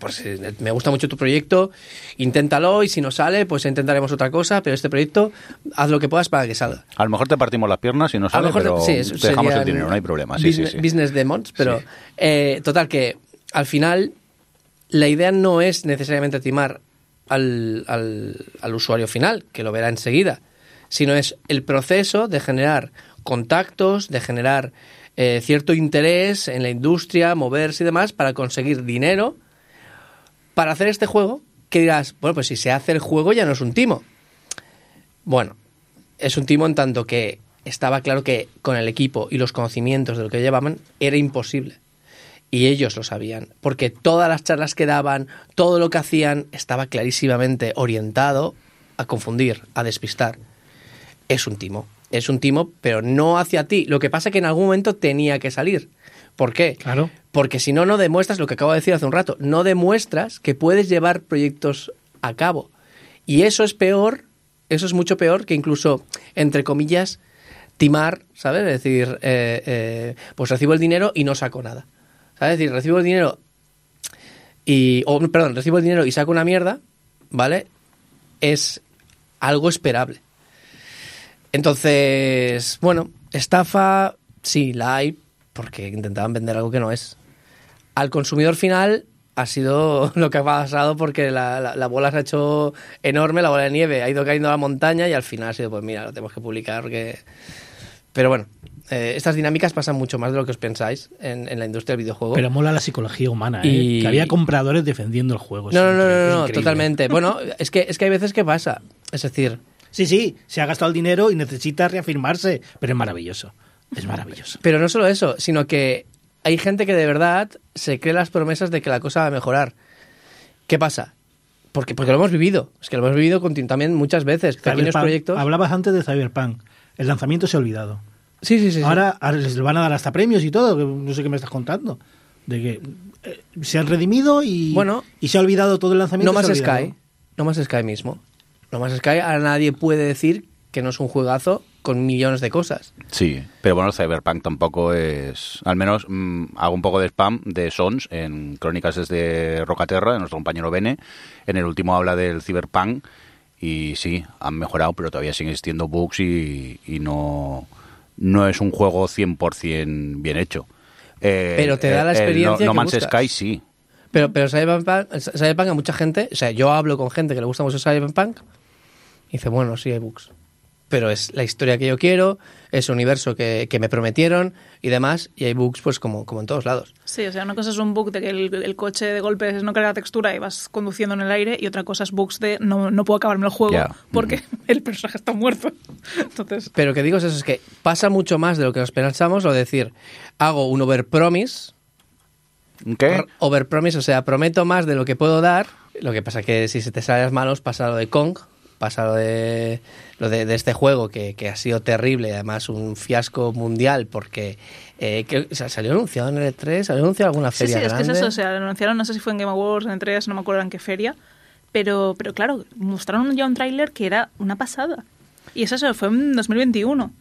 Pues eh, me gusta mucho tu proyecto, inténtalo y si no sale, pues intentaremos otra cosa, pero este proyecto haz lo que puedas para que salga. A lo mejor te partimos las piernas y no A sale, lo mejor pero sí, eso te dejamos el dinero, no hay problema. Sí, business, sí, sí. business demons, pero eh, total que al final la idea no es necesariamente timar al, al, al usuario final, que lo verá enseguida, sino es el proceso de generar contactos, de generar eh, cierto interés en la industria, moverse y demás para conseguir dinero para hacer este juego que dirás, bueno, pues si se hace el juego ya no es un timo. Bueno, es un timo en tanto que estaba claro que con el equipo y los conocimientos de lo que llevaban era imposible. Y ellos lo sabían, porque todas las charlas que daban, todo lo que hacían, estaba clarísimamente orientado a confundir, a despistar. Es un timo, es un timo, pero no hacia ti. Lo que pasa es que en algún momento tenía que salir. ¿Por qué? Claro. Porque si no, no demuestras lo que acabo de decir hace un rato. No demuestras que puedes llevar proyectos a cabo. Y eso es peor, eso es mucho peor que incluso, entre comillas, timar, ¿sabes? Es decir, eh, eh, pues recibo el dinero y no saco nada. ¿Sabes? Es decir, recibo el dinero y. O, perdón, recibo el dinero y saco una mierda, ¿vale? Es algo esperable. Entonces, bueno, estafa, sí, la hay, porque intentaban vender algo que no es. Al consumidor final ha sido lo que ha pasado porque la, la- la bola se ha hecho enorme, la bola de nieve ha ido cayendo a la montaña y al final ha sido, pues mira, lo tenemos que publicar porque... Pero bueno, eh, estas dinámicas pasan mucho más de lo que os pensáis en, en la industria del videojuego. Pero mola la psicología humana, ¿eh? Que había compradores defendiendo el juego. No, no, no, no, no, totalmente. Bueno, es que, es que hay veces que pasa. Es decir, Sí, sí, se ha gastado el dinero y necesita reafirmarse, pero es maravilloso. Es maravilloso. pero no solo eso, sino que hay gente que de verdad se cree las promesas de que la cosa va a mejorar. ¿Qué pasa? Porque, porque lo hemos vivido. Es que lo hemos vivido también muchas veces. Pequeños proyectos. Hablabas antes de Cyberpunk. El lanzamiento se ha olvidado. Sí, sí, sí. sí. Ahora, ahora les van a dar hasta premios y todo, no sé qué me estás contando. De que eh, se han redimido y, Bueno. y se ha olvidado todo el lanzamiento. No más. Sky. No más Sky mismo. No más Sky, ahora nadie puede decir que no es un juegazo con millones de cosas. Sí, pero bueno, el Cyberpunk tampoco es... Al menos mm, hago un poco de spam de Sons en Crónicas desde Rocaterra, de nuestro compañero Bene. En el último habla del Cyberpunk y sí, han mejorado, pero todavía siguen existiendo bugs y, y no, no es un juego 100% bien hecho. Eh, Pero te da la el- el experiencia No, no que Man's buscas. Sky sí. Pero, pero Cyberpunk, Cyberpunk a mucha gente, o sea, yo hablo con gente que le gusta mucho Cyberpunk y dice, bueno, sí hay bugs. Pero es la historia que yo quiero, es el universo que, que me prometieron y demás, y hay bugs pues como, como en todos lados. Sí, o sea, una cosa es un bug de que el, el coche de golpe no carga textura y vas conduciendo en el aire, y otra cosa es bugs de no, no puedo acabarme el juego porque el personaje está muerto. Entonces, Pero que digo es eso, es que pasa mucho más de lo que nos pensamos, o decir, hago un overpromise, ¿Qué? Overpromise, o sea, prometo más de lo que puedo dar. Lo que pasa que si se te sale las manos, pasa lo de Kong, pasa lo de, lo de, de este juego que, que ha sido terrible, además un fiasco mundial, porque eh, que, o sea, salió anunciado en el E3, salió anunciado en alguna sí, sí, feria es que es eso. O sea, lo anunciaron, no sé si fue en Game Awards, en E3, no me acuerdo en qué feria. Pero, pero claro, mostraron ya un tráiler que era una pasada. Y eso se fue en 2021.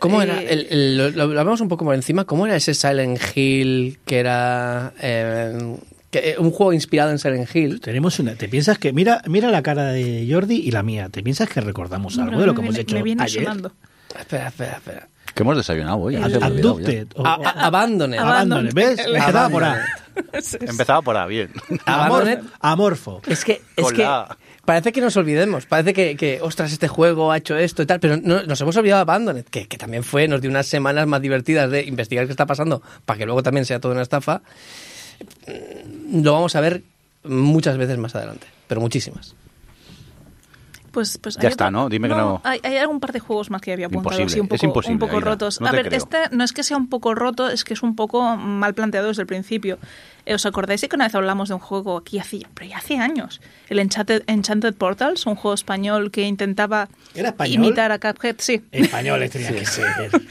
¿Cómo Eh, era? El- el- lo, lo hablamos un poco por encima. ¿Cómo era ese Silent Hill que era eh, que- eh, un juego inspirado en Silent Hill? Tenemos una. ¿Te piensas que mira, mira la cara de Jordi y la mía? ¿Te piensas que recordamos algo Bueno, de lo que hemos viene- hecho Me viene ayer? sonando. Espera, espera, espera. Que hemos desayunado hoy. Abducted. o- A- o- a- Abandoned. Abandoned. Abandoned, ¿ves? Empezaba por A. Empezaba por A, bien. Abandoned. Amorfo. Es que, es que parece que nos olvidemos, parece que, que, ostras, este juego ha hecho esto y tal, pero no- nos hemos olvidado de Abandoned, que, que también fue, nos dio unas semanas más divertidas de investigar qué está pasando, para que luego también sea todo una estafa. Lo vamos a ver muchas veces más adelante, pero muchísimas. Pues, pues Ya está, ¿no? Dime que no- Hay, hay algún par de juegos más que había apuntado Imposible, así un es poco, imposible, un poco Aida, rotos. no a ver, creo. este no es que sea un poco roto, es que es un poco mal planteado desde el principio. Eh, ¿Os acordáis de que una vez hablamos de un juego aquí hace, pero ya hace años? El Enchanted, Enchanted Portals, un juego español que intentaba ¿Era español? imitar a Cuphead. Sí. Españoles tenía que ser.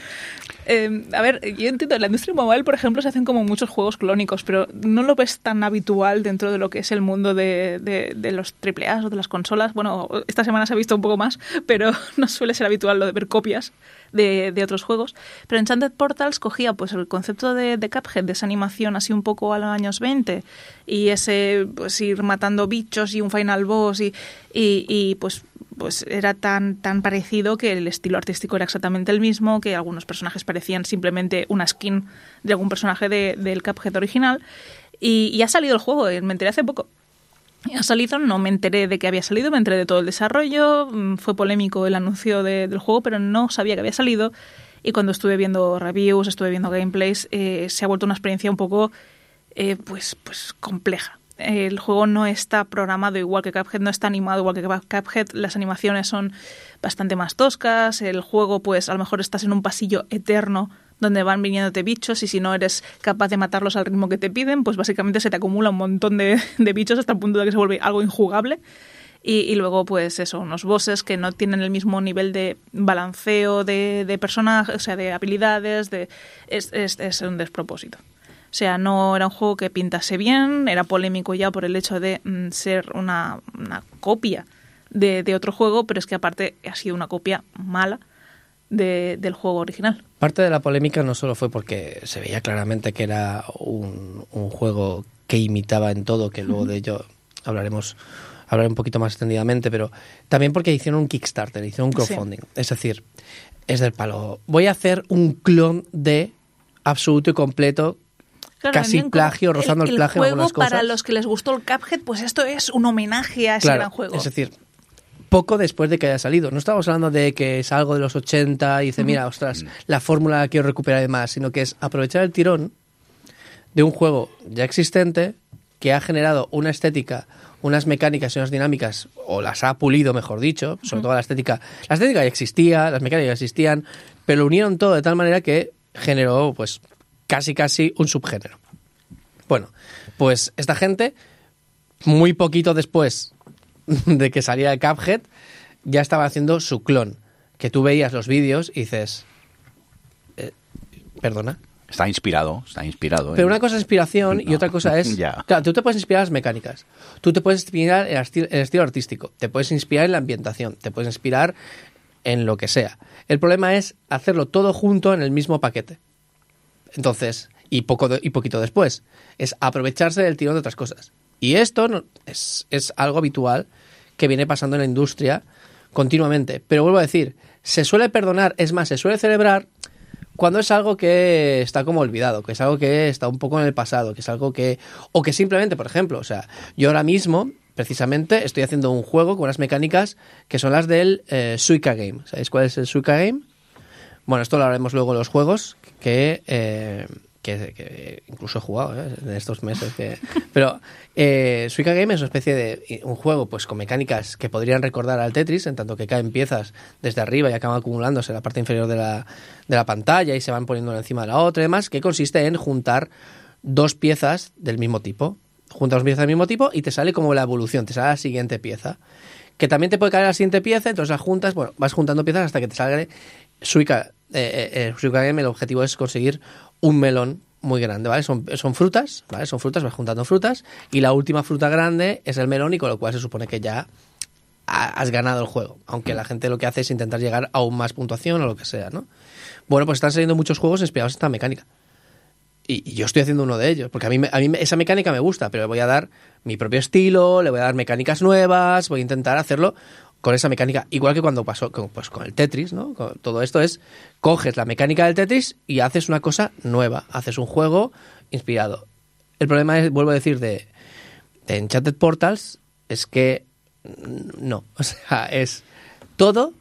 Eh, a ver, yo entiendo, en la industria mobile, por ejemplo, se hacen como muchos juegos clónicos, pero no lo ves tan habitual dentro de lo que es el mundo de, de, de los AAA o de las consolas. Bueno, esta semana se ha visto un poco más, pero no suele ser habitual lo de ver copias de, otros juegos. Pero Enchanted Portals cogía pues el concepto de, de Cuphead, de esa animación así un poco a los años 20, y ese pues ir matando bichos y un final boss y, y, y, pues pues era tan tan parecido que el estilo artístico era exactamente el mismo, que algunos personajes parecían simplemente una skin de algún personaje de- del Cuphead original. Y, y ha salido el juego, eh, me enteré hace poco. Ha salido, no me enteré de que había salido, me enteré de todo el desarrollo, mm, fue polémico el anuncio de- del juego, pero no sabía que había salido. Y cuando estuve viendo reviews, estuve viendo gameplays, eh, se ha vuelto una experiencia un poco eh, pues, pues compleja. El juego no está programado igual que Cuphead, no está animado igual que Cuphead, las animaciones son bastante más toscas, el juego pues a lo mejor estás en un pasillo eterno donde van viniéndote bichos y si no eres capaz de matarlos al ritmo que te piden, pues básicamente se te acumula un montón de, bichos hasta el punto de que se vuelve algo injugable. Y, luego, pues eso, unos bosses que no tienen el mismo nivel de balanceo de, personajes, o sea, de habilidades, de, es, es, es un despropósito. O sea, no era un juego que pintase bien, era polémico ya por el hecho de mm, ser una, copia de otro juego, pero es que aparte ha sido una copia mala de- del juego original. Parte de la polémica no solo fue porque se veía claramente que era un, un juego que imitaba en todo, que luego de ello hablaremos hablaré un poquito más extendidamente, pero también porque hicieron un Kickstarter, hicieron un Sí. crowdfunding. Es decir, es del palo. Voy a hacer un clon de absoluto y completo, Claro, casi plagio, rozando el, plagio en juego algunas cosas. para los que les gustó el Cuphead, pues esto es un homenaje a ese Claro, gran juego. Es decir, poco después de que haya salido. No estamos hablando de que es algo de los 80 y dice, mira, ostras, la fórmula la quiero recuperar y demás, sino que es aprovechar el tirón de un juego ya existente que ha generado una estética, unas mecánicas y unas dinámicas, o las ha pulido, mejor dicho, sobre todo la estética. La estética ya existía, las mecánicas ya existían, pero lo unieron todo de tal manera que generó, pues, casi casi un subgénero. Bueno, pues esta gente, muy poquito después de que salía el Cuphead, ya estaba haciendo su clon. Que tú veías los vídeos y dices, eh, perdona. Está inspirado, está inspirado. Pero en- una cosa es inspiración y otra cosa es... ya. Claro, tú te puedes inspirar en las mecánicas, tú te puedes inspirar en el esti- el estilo artístico, te puedes inspirar en la ambientación, te puedes inspirar en lo que sea. El problema es hacerlo todo junto en el mismo paquete. Entonces, y, poco de- y poquito después, es aprovecharse del tirón de otras cosas. Y esto es, es algo habitual que viene pasando en la industria continuamente. Pero vuelvo a decir, se suele perdonar, es más, se suele celebrar cuando es algo que está como olvidado, que es algo que está un poco en el pasado, que es algo que... O que simplemente, por ejemplo, o sea, yo ahora mismo, precisamente, estoy haciendo un juego con unas mecánicas que son las del eh, Suica Game. ¿Sabéis cuál es el Suica Game? Bueno, esto lo haremos luego en los juegos que, eh, que, que incluso he jugado ¿eh? en estos meses. Que, pero eh, Suica Game es una especie de un juego pues con mecánicas que podrían recordar al Tetris, en tanto que caen piezas desde arriba y acaban acumulándose en la parte inferior de la, de la pantalla y se van poniendo encima de la otra y demás, que consiste en juntar dos piezas del mismo tipo. Juntas dos piezas del mismo tipo y te sale como la evolución, te sale la siguiente pieza. Que también te puede caer la siguiente pieza, entonces las juntas, bueno, vas juntando piezas hasta que te salga Suica, eh, eh, Game, el objetivo es conseguir un melón muy grande, ¿vale? Son, son frutas, ¿vale? Son frutas, vas juntando frutas y la última fruta grande es el melón y con lo cual se supone que ya ha- has ganado el juego, aunque la gente lo que hace es intentar llegar a aún más puntuación o lo que sea, ¿no? Bueno, pues están saliendo muchos juegos inspirados en esta mecánica. Y, y yo estoy haciendo uno de ellos, porque a mí, a mí esa mecánica me gusta, pero le voy a dar mi propio estilo, le voy a dar mecánicas nuevas, voy a intentar hacerlo con esa mecánica, igual que cuando pasó con, pues, con el Tetris, ¿no? Con- todo esto es, coges la mecánica del Tetris y haces una cosa nueva, haces un juego inspirado. El problema es, vuelvo a decir, de, de Enchanted Portals, es que no, o sea, es todo,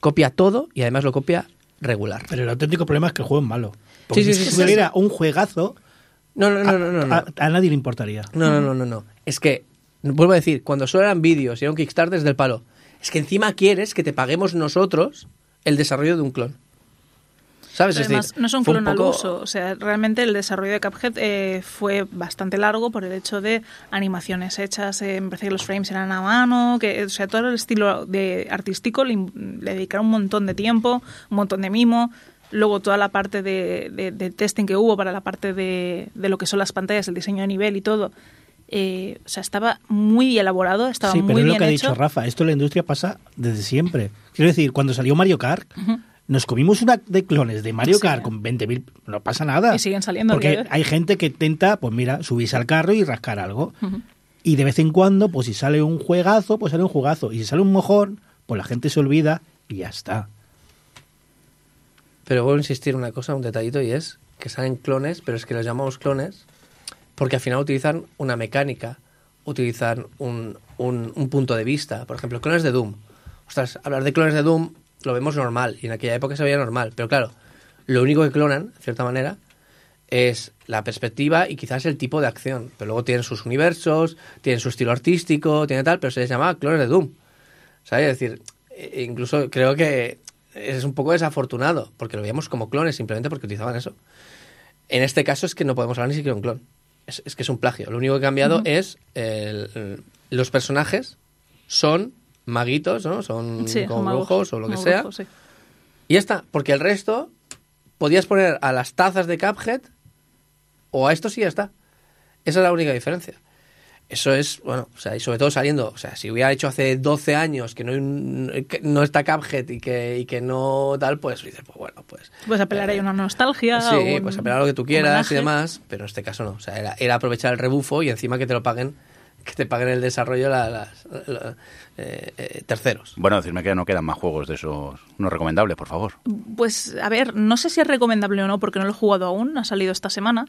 copia todo y además lo copia regular. Pero el auténtico problema es que el juego es malo. Porque Sí, sí, si sí, sí, tuviera un juegazo, No, no, no, no, no. no. a, a nadie le importaría. No, no, no, no, no. Es que, vuelvo a decir, cuando solo eran vídeos y era un Kickstarter desde el palo, es que encima quieres que te paguemos nosotros el desarrollo de un clon. ¿Sabes? Pero además, decir, no es un clon al poco- uso. O sea, realmente el desarrollo de Cuphead eh, fue bastante largo por el hecho de animaciones hechas. eh, me parece que los frames eran a mano. que O sea, todo el estilo de artístico le, dedicaron un montón de tiempo, un montón de mimo. Luego toda la parte de, de- de testing que hubo para la parte de, de lo que son las pantallas, el diseño de nivel y todo. Eh, o sea, estaba muy elaborado, estaba sí, muy pero es lo bien que ha hecho. dicho Rafa. Esto en la industria pasa desde siempre. Quiero decir, cuando salió Mario Kart, nos comimos una de clones de Mario Sí. Kart con 20.000. No pasa nada. Y siguen saliendo Porque hay gente que intenta, pues mira, subirse al carro y rascar algo. Y de vez en cuando, pues si sale un juegazo, pues sale un juegazo. Y si sale un mojón, pues la gente se olvida y ya está. Pero vuelvo a insistir en una cosa, un detallito, y es que salen clones, pero es que los llamamos clones porque al final utilizan una mecánica, utilizan un, un- un punto de vista. Por ejemplo, clones de Doom. Ostras, hablar de clones de Doom lo vemos normal, y en aquella época se veía normal. Pero claro, lo único que clonan, de cierta manera, es la perspectiva y quizás el tipo de acción. Pero luego tienen sus universos, tienen su estilo artístico, tiene tal, pero se les llamaba clones de Doom. ¿Sabes? Es decir, eh, incluso creo que es un poco desafortunado, porque lo veíamos como clones simplemente porque utilizaban eso. En este caso es que no podemos hablar ni siquiera de un clon. Es, es que es un plagio. Lo único que ha cambiado es el- el- los personajes son maguitos, ¿no? Son Sí, como magos, brujos o lo que sea. sí. Y ya está, porque el resto podías poner a las tazas de Cuphead o a estos y ya está. Esa es la única diferencia. Eso es, bueno, o sea, y sobre todo saliendo, o sea, si hubiera hecho hace 12 años que no, hay un- que no está Cuphead y que, y que no tal, pues dices, pues bueno, pues... Puedes apelar ahí a una nostalgia. Sí, un pues apelar a lo que tú quieras homenaje. y demás, pero en este caso no. O sea, era, era aprovechar el rebufo y encima que te lo paguen, que te paguen el desarrollo la- las la- eh, eh, terceros. Bueno, decirme que no quedan más juegos de esos no recomendables, por favor. Pues a ver, no sé si es recomendable o no porque no lo he jugado aún, ha salido esta semana,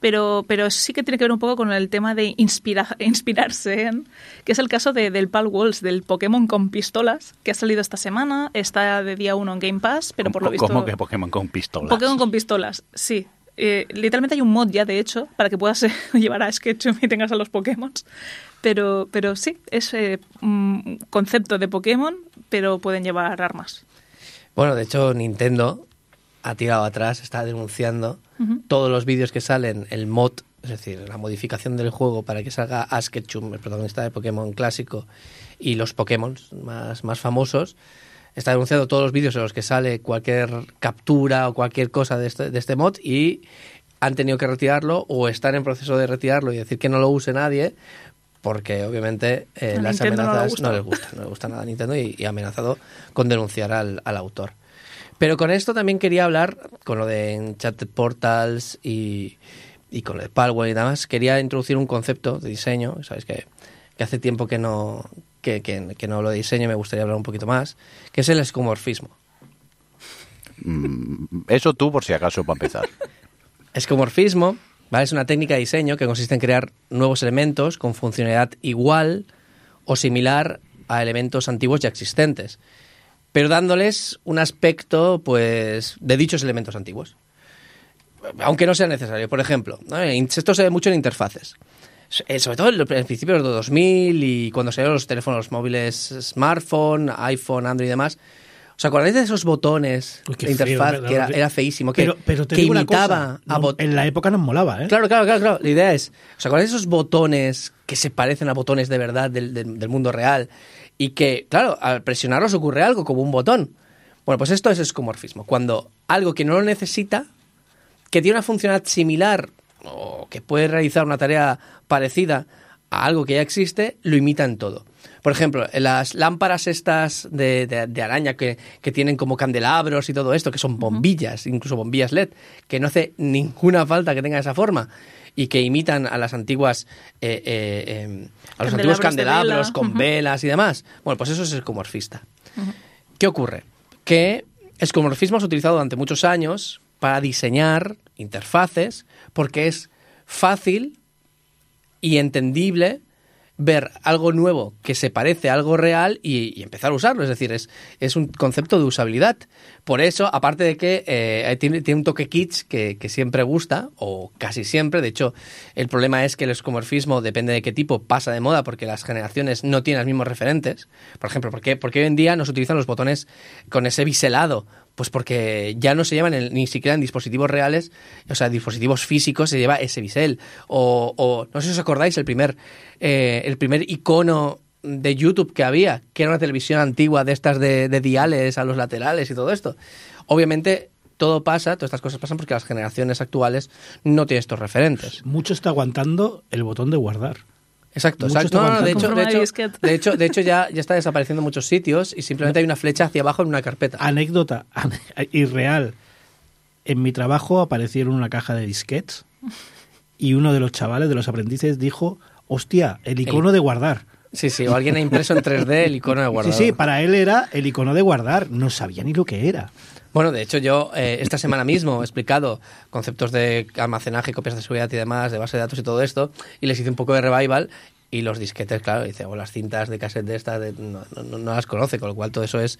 pero, pero sí que tiene que ver un poco con el tema de inspira- inspirarse, en, que es el caso de, del Pal Walls, del Pokémon con pistolas, que ha salido esta semana, está de día 1 en Game Pass, pero por lo visto... ¿Cómo que Pokémon con pistolas? Pokémon con pistolas, sí. Eh, literalmente hay un mod ya, de hecho, para que puedas eh, llevar a Sketchum y tengas a los Pokémon. Pero, pero sí, es eh, un concepto de Pokémon, pero pueden llevar armas. Bueno, de hecho, Nintendo ha tirado atrás, está denunciando todos los vídeos que salen, el mod, es decir, la modificación del juego para que salga Ash Ketchum, el protagonista de Pokémon clásico, y los Pokémon más, más famosos. Está denunciando todos los vídeos en los que sale cualquier captura o cualquier cosa de este, de este mod y han tenido que retirarlo o están en proceso de retirarlo y decir que no lo use nadie porque obviamente eh, las Nintendo no le amenazas no les gusta, no le gusta nada a Nintendo y, ha amenazado con denunciar al, al autor. Pero con esto también quería hablar, con lo de Enchanted Portals y, y con lo de Palwell y demás, quería introducir un concepto de diseño, sabes que, que hace tiempo que no, que, que, que no hablo de diseño y me gustaría hablar un poquito más, que es el escomorfismo. Mm, Eso tú, por si acaso, para empezar. Escomorfismo ¿vale? es una técnica de diseño que consiste en crear nuevos elementos con funcionalidad igual o similar a elementos antiguos ya existentes, pero dándoles un aspecto pues de dichos elementos antiguos. Aunque no sea necesario. Por ejemplo, ¿no? esto se ve mucho en interfaces. Eh, Sobre todo en los principios de 2000 y cuando salieron los teléfonos móviles smartphone, iPhone, Android y demás. ¿Os acordáis de esos botones Uy, de interfaz que era, era feísimo? Que, pero, pero te que digo una imitaba cosa, a no, En la época nos molaba, ¿eh? Claro, claro, claro, claro. La idea es, ¿os acordáis de esos botones que se parecen a botones de verdad del, del- del mundo real? Y que, claro, al presionarlos ocurre algo como un botón. Bueno, pues esto es escomorfismo. Cuando algo que no lo necesita, que tiene una funcionalidad similar o que puede realizar una tarea parecida a algo que ya existe, lo imita en todo. Por ejemplo, las lámparas estas de, de- de araña que, que tienen como candelabros y todo esto, que son bombillas, incluso bombillas LED, que no hace ninguna falta que tengan esa forma y que imitan a las antiguas eh, eh, eh, a los antiguos Candelabros de candelabros vela. con velas y demás. Bueno, pues eso es escomorfista. ¿Qué ocurre? Que escomorfismo es utilizado durante muchos años para diseñar interfaces porque es fácil y entendible ver algo nuevo que se parece a algo real y, empezar a usarlo. Es decir, es, es un concepto de usabilidad. Por eso, aparte de que eh, tiene, tiene un toque kitsch que, que siempre gusta, o casi siempre, de hecho, el problema es que el escomorfismo, depende de qué tipo, pasa de moda porque las generaciones no tienen los mismos referentes. Por ejemplo, ¿por qué, por qué hoy en día no se utilizan los botones con ese biselado? Pues porque ya no se llevan en- ni siquiera en dispositivos reales, o sea, dispositivos físicos se lleva ese bisel. O, o no sé si os acordáis, el primer, eh, el primer icono de YouTube que había, que era una televisión antigua de estas de, de diales a los laterales y todo esto. Obviamente todo pasa, todas estas cosas pasan porque las generaciones actuales no tienen estos referentes. Mucho está aguantando el botón de guardar. Exacto, Mucho exacto. está No, no, de hecho, de hecho, Disquete. de hecho, de hecho ya, ya está desapareciendo en muchos sitios y simplemente hay una flecha hacia abajo en una carpeta. Anécdota irreal. En mi trabajo aparecieron una caja de disquets y uno de los chavales, de los aprendices, dijo, hostia, el icono de guardar. Sí, sí, o alguien ha impreso en 3D el icono de guardador. Sí, sí, para él era el icono de guardar. No sabía ni lo que era. Bueno, de hecho yo eh, esta semana mismo he explicado conceptos de almacenaje, copias de seguridad y demás, de base de datos y todo esto, y les hice un poco de revival y los disquetes, claro, dice, o las cintas de cassette de estas de- no, no- las conoce, con lo cual todo eso es,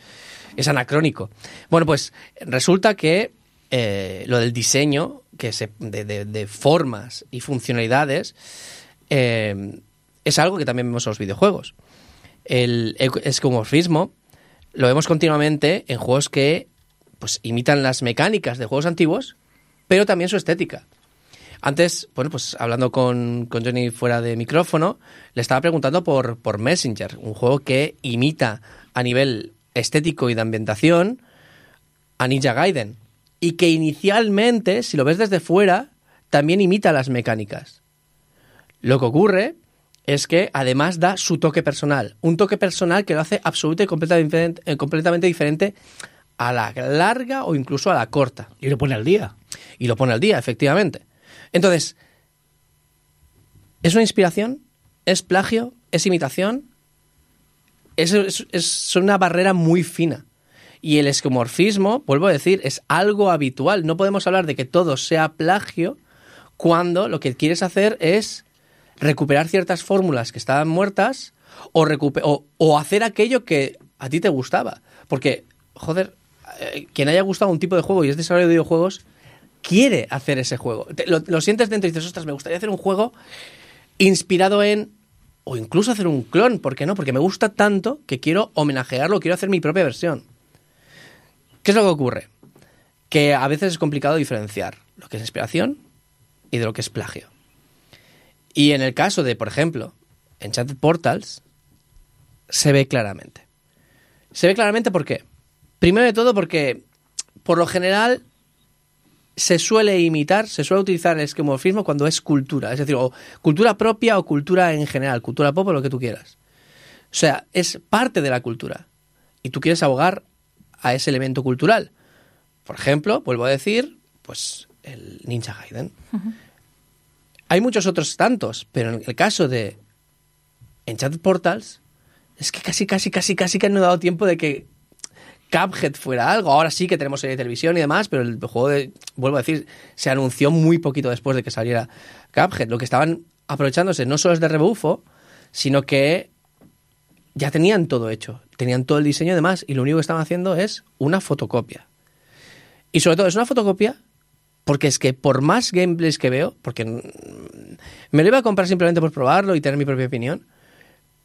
es anacrónico. Bueno, pues resulta que eh, lo del diseño que se, de, de- de formas y funcionalidades eh, es algo que también vemos en los videojuegos. El escomorfismo lo vemos continuamente en juegos que pues imitan las mecánicas de juegos antiguos, pero también su estética. Antes, bueno, pues hablando con, con Johnny fuera de micrófono, le estaba preguntando por, por Messenger, un juego que imita a nivel estético y de ambientación a Ninja Gaiden. Y que inicialmente, si lo ves desde fuera, también imita las mecánicas. Lo que ocurre es que además da su toque personal. Un toque personal que lo hace absolutamente y completamente, eh, completamente diferente a la larga o incluso a la corta. Y lo pone al día. Y lo pone al día, efectivamente. Entonces, ¿es una inspiración? ¿Es plagio? ¿Es imitación? Es, es- es una barrera muy fina. Y el escomorfismo, vuelvo a decir, es algo habitual. No podemos hablar de que todo sea plagio cuando lo que quieres hacer es recuperar ciertas fórmulas que estaban muertas o, o hacer aquello que a ti te gustaba. Porque, joder, eh, quien haya gustado un tipo de juego y es desarrollo de videojuegos, quiere hacer ese juego. Lo sientes dentro y dices, ostras, me gustaría hacer un juego inspirado en. O incluso hacer un clon, ¿por qué no? Porque me gusta tanto que quiero homenajearlo, quiero hacer mi propia versión. ¿Qué es lo que ocurre? Que a veces es complicado diferenciar lo que es inspiración y de lo que es plagio. Y en el caso de, por ejemplo, Enchanted Portals, se ve claramente. Se ve claramente por qué. Primero de todo porque, por lo general, se suele imitar, se suele utilizar el esquemorfismo cuando es cultura. Es decir, o cultura propia o cultura en general, cultura pop o lo que tú quieras. O sea, es parte de la cultura. Y tú quieres abogar a ese elemento cultural. Por ejemplo, vuelvo a decir, pues el Ninja Gaiden. Hay muchos otros tantos, pero en el caso de Enchanted Portals, es que casi, casi, casi, casi que no ha dado tiempo de que Cuphead fuera algo. Ahora sí que tenemos serie de televisión y demás, pero el juego, de, vuelvo a decir, se anunció muy poquito después de que saliera Cuphead. Lo que estaban aprovechándose no solo es de rebufo, sino que ya tenían todo hecho. Tenían todo el diseño y demás, y lo único que estaban haciendo es una fotocopia. Y sobre todo es una fotocopia porque es que por más gameplays que veo, porque me lo iba a comprar simplemente por probarlo y tener mi propia opinión,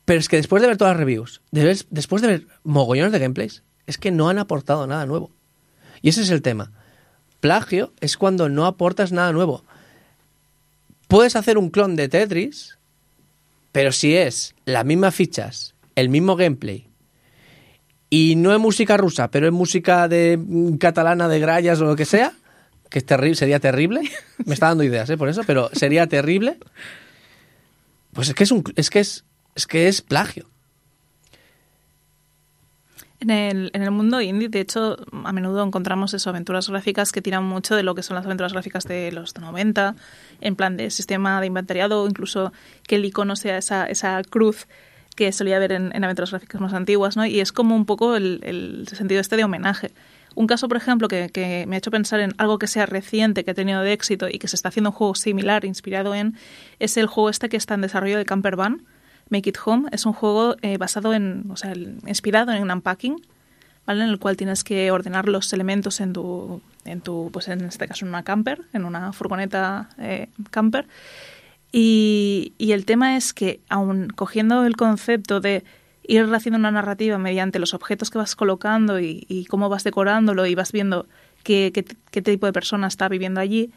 pero es que después de ver todas las reviews, después de ver mogollones de gameplays, es que no han aportado nada nuevo. Y ese es el tema. Plagio es cuando no aportas nada nuevo. Puedes hacer un clon de Tetris, pero si es las mismas fichas, el mismo gameplay, y no es música rusa, pero es música de mm, catalana, de grallas o lo que sea, que es terrible, sería terrible. Me está dando ideas, ¿eh? Por eso, pero sería terrible. Pues es que es un, es que es, es que es plagio. En el, en el mundo indie, de hecho, a menudo encontramos eso, aventuras gráficas que tiran mucho de lo que son las aventuras gráficas de los 90, en plan de sistema de inventariado, incluso que el icono sea esa, esa cruz que solía haber en, en aventuras gráficas más antiguas, ¿no? Y es como un poco el, el sentido este de homenaje. Un caso, por ejemplo, que, que me ha hecho pensar en algo que sea reciente, que ha tenido de éxito y que se está haciendo un juego similar, inspirado en, es el juego este que está en desarrollo de Camper Van, Make It Home. Es un juego eh, basado en, o sea, inspirado en un unpacking, ¿vale? En el cual tienes que ordenar los elementos en tu, en tu, pues en este caso en una camper, en una furgoneta eh, camper. Y, y el tema es que, aun cogiendo el concepto de ir haciendo una narrativa mediante los objetos que vas colocando y, y cómo vas decorándolo y vas viendo qué, qué, qué tipo de persona está viviendo allí,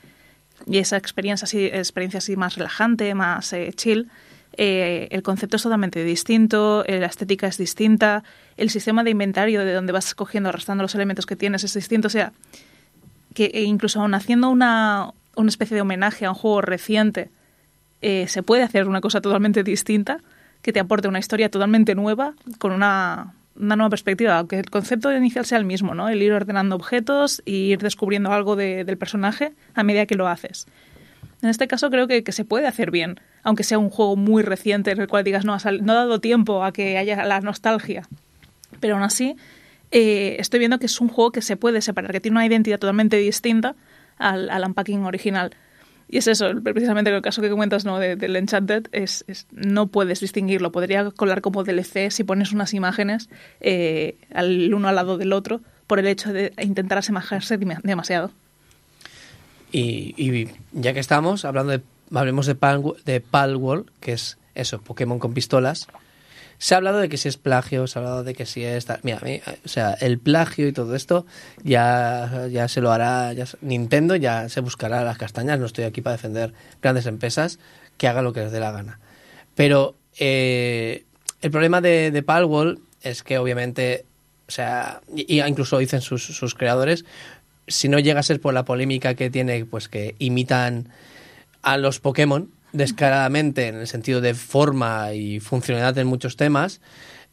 y esa experiencia así, experiencia así más relajante, más eh, chill, eh, el concepto es totalmente distinto, eh, la estética es distinta, el sistema de inventario de donde vas cogiendo, arrastrando los elementos que tienes es distinto. O sea, que e incluso aún haciendo una, una especie de homenaje a un juego reciente, eh, se puede hacer una cosa totalmente distinta que te aporte una historia totalmente nueva con una, una nueva perspectiva, aunque el concepto inicial sea el mismo, ¿no? El ir ordenando objetos y ir descubriendo algo de- del personaje a medida que lo haces. En este caso creo que, se puede hacer bien, aunque sea un juego muy reciente en el cual digas no no ha dado tiempo a que haya la nostalgia. Pero aún así, eh, estoy viendo que es un juego que se puede separar, que tiene una identidad totalmente distinta al, al unpacking original. Y es eso, precisamente el caso que comentas ¿no? de- del Enchanted, es, no puedes distinguirlo. Podría colar como DLC si pones unas imágenes eh, al uno al lado del otro por el hecho de intentar asemejarse dema- demasiado. Y, y ya que estamos hablando de, hablemos de, Pal, de que es eso, Pokémon con pistolas. Se ha hablado de que si es plagio, se ha hablado de que si es... Mira, a o sea, el plagio y todo esto ya, ya se lo hará ya, Nintendo, ya se buscará las castañas. No estoy aquí para defender grandes empresas que hagan lo que les dé la gana. Pero eh, el problema de, de es que obviamente, o sea, y incluso dicen sus, sus creadores, si no llega a ser por la polémica que tiene, pues que imitan a los Pokémon descaradamente en el sentido de forma y funcionalidad en muchos temas,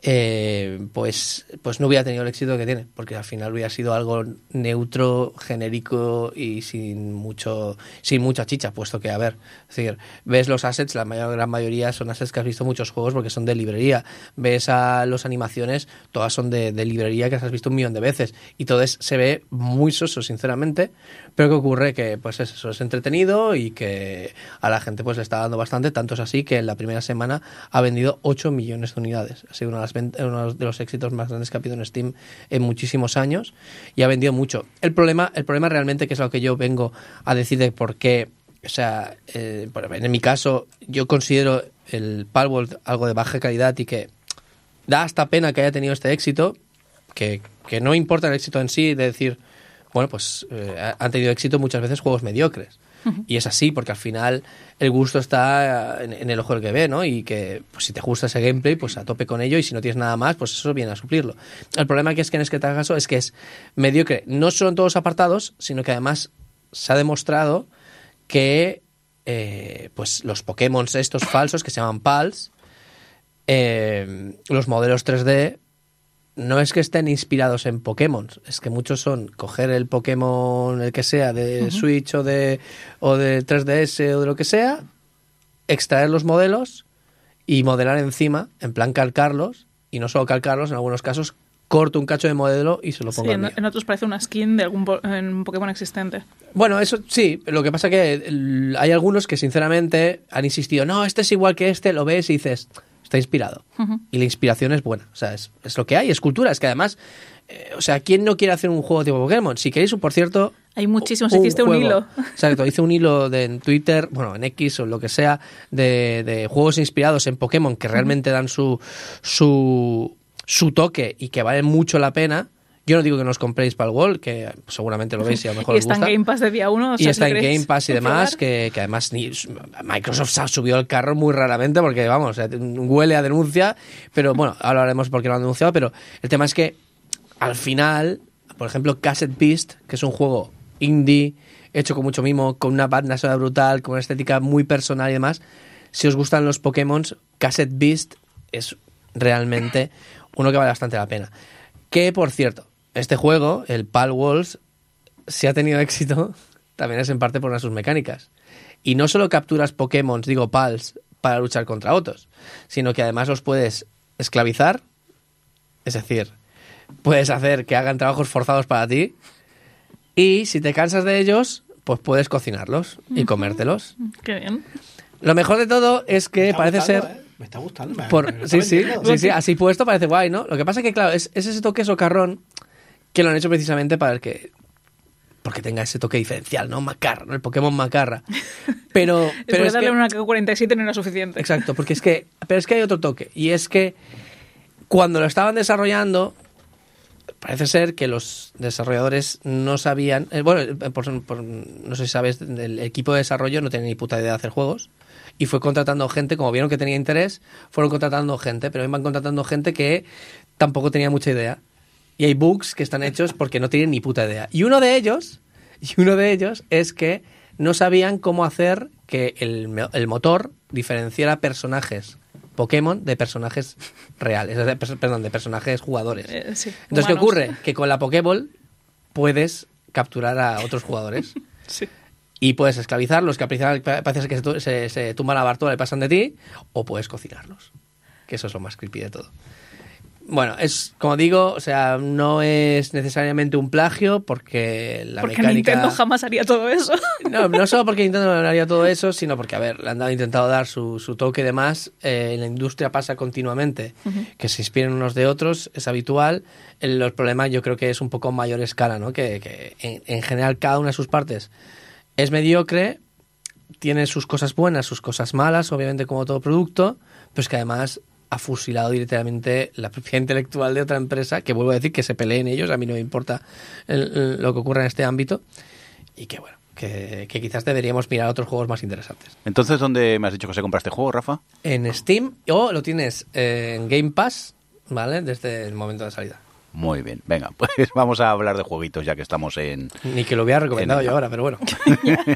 eh, pues, pues no hubiera tenido el éxito que tiene, porque al final hubiera sido algo neutro, genérico y sin mucho, sin mucha chicha, puesto que, a ver, es decir, ves los assets, la mayor, gran mayoría son assets que has visto en muchos juegos porque son de librería. Ves a las animaciones, todas son de, de librería que has visto un millón de veces. Y todo es, se ve muy soso, sinceramente. Pero que ocurre que, pues es eso, es entretenido y que a la gente pues le está dando bastante. Tanto es así que en la primera semana ha vendido 8 millones de unidades. Ha sido una de las uno de los éxitos más grandes que ha habido en Steam en muchísimos años y ha vendido mucho. El problema, el problema realmente, que es lo que yo vengo a decir de por qué, o sea, eh, en mi caso, yo considero el Palworld algo de baja calidad y que da hasta pena que haya tenido este éxito, que, que no importa el éxito en sí, de decir, bueno, pues eh, ha- han tenido éxito muchas veces juegos mediocres. Y es así, porque al final el gusto está en, en el ojo del que ve, ¿no? Y que pues, si te gusta ese gameplay, pues a tope con ello, y si no tienes nada más, pues eso viene a suplirlo. El problema que es que en este caso es que es mediocre, no solo en todos los apartados, sino que además se ha demostrado que eh, pues los Pokémon estos falsos que se llaman PALs, eh, los modelos 3D no es que estén inspirados en Pokémon, es que muchos son coger el Pokémon, el que sea, de Switch o de, o de 3DS o de lo que sea, extraer los modelos y modelar encima, en plan calcarlos, y no solo calcarlos, en algunos casos corto un cacho de modelo y se lo Sí, pongo al en, otros parece una skin de algún po- en un Pokémon existente. Bueno, eso sí, lo que pasa que el- hay algunos que sinceramente han insistido, no, este es igual que este, lo ves y dices, está inspirado. Y la inspiración es buena, o sea, es, es lo que hay, es cultura, es que además, eh, o sea, ¿quién no quiere hacer un juego tipo Pokémon? Si queréis, por cierto... Hay muchísimos, hiciste un hilo. Exacto, hice un hilo de, en Twitter, bueno, en X o lo que sea, de, de juegos inspirados en Pokémon que realmente dan su, su, su toque y que valen mucho la pena. Yo no digo que no os compréis para el Wall, que seguramente lo veis y a lo mejor Y os está en gusta. Game Pass de día uno. o Y está en Game Pass y demás, que, que además ni, Microsoft se ha subido al carro muy raramente porque, vamos, eh, huele a denuncia, pero bueno, ahora hablaremos por qué lo han denunciado, pero el tema es que al final, por ejemplo, Cassette Beast, que es un juego indie, hecho con mucho mimo, con una banda sonora brutal, con una estética muy personal y demás, si os gustan los Pokémon, Cassette Beast es realmente uno que vale bastante la pena. Que, por cierto, este juego, el Pal Walls, si ha tenido éxito, también es en parte por una de sus mecánicas. Y no solo capturas Pokémon, digo Pals, para luchar contra otros, sino que además los puedes esclavizar, es decir, puedes hacer que hagan trabajos forzados para ti, y si te cansas de ellos, pues puedes cocinarlos y comértelos. Qué bien. Lo mejor de todo es que parece gustando, ser... ¿eh? Me está gustando. me- Por, me lo está sí, sí, sí, así puesto parece guay, ¿no? Lo que pasa es que, claro, es, es ese toque socarrón que lo han hecho precisamente para el que. Porque tenga ese toque diferencial, ¿no? Macarra, ¿no? El Pokémon Macarra. Pero. Pero es darle que- una K47 no era suficiente. Exacto, porque es que. Pero es que hay otro toque. Y es que cuando lo estaban desarrollando, parece ser que los desarrolladores no sabían. eh, bueno, eh, por- por- no sé si sabes, el equipo de desarrollo no tenía ni puta idea de hacer juegos. Y fue contratando gente, como vieron que tenía interés, fueron contratando gente, pero iban contratando gente que tampoco tenía mucha idea. Y hay bugs que están hechos porque no tienen ni puta idea. Y uno de ellos, y uno de ellos es que no sabían cómo hacer que el, el motor diferenciara personajes Pokémon de personajes reales, de perdón, de personajes jugadores. Eh, sí, Entonces, ¿qué ocurre? Que con la Pokéball puedes capturar a otros jugadores Sí. y puedes esclavizarlos, que parece que se, se, se tumban la bartola y pasan de ti, o puedes cocinarlos, que eso es lo más creepy de todo. Bueno, es como digo, o sea, no es necesariamente un plagio porque la Porque mecánica... Nintendo jamás haría todo eso. No, no solo porque Nintendo no haría todo eso, sino porque, a ver, le han dado, intentado dar su, su toque de más. Eh, en la industria pasa continuamente que se inspiren unos de otros, es habitual. Los problemas yo creo que es un poco mayor escala, ¿no? Que, que en, en general cada una de sus partes es mediocre, tiene sus cosas buenas, sus cosas malas, obviamente como todo producto, pero es que además ha fusilado directamente la propiedad intelectual de otra empresa, que vuelvo a decir que se peleen ellos, a mí no me importa el- el- lo que ocurra en este ámbito, y que bueno, que, que quizás deberíamos mirar otros juegos más interesantes. Entonces, ¿dónde me has dicho que se compra este juego, Rafa? En Steam o lo tienes eh, en Game Pass, ¿vale? Desde el momento de salida. Muy bien, venga, pues vamos a hablar de jueguitos ya que estamos en... Ni que lo hubiera recomendado En- yo ahora, pero bueno.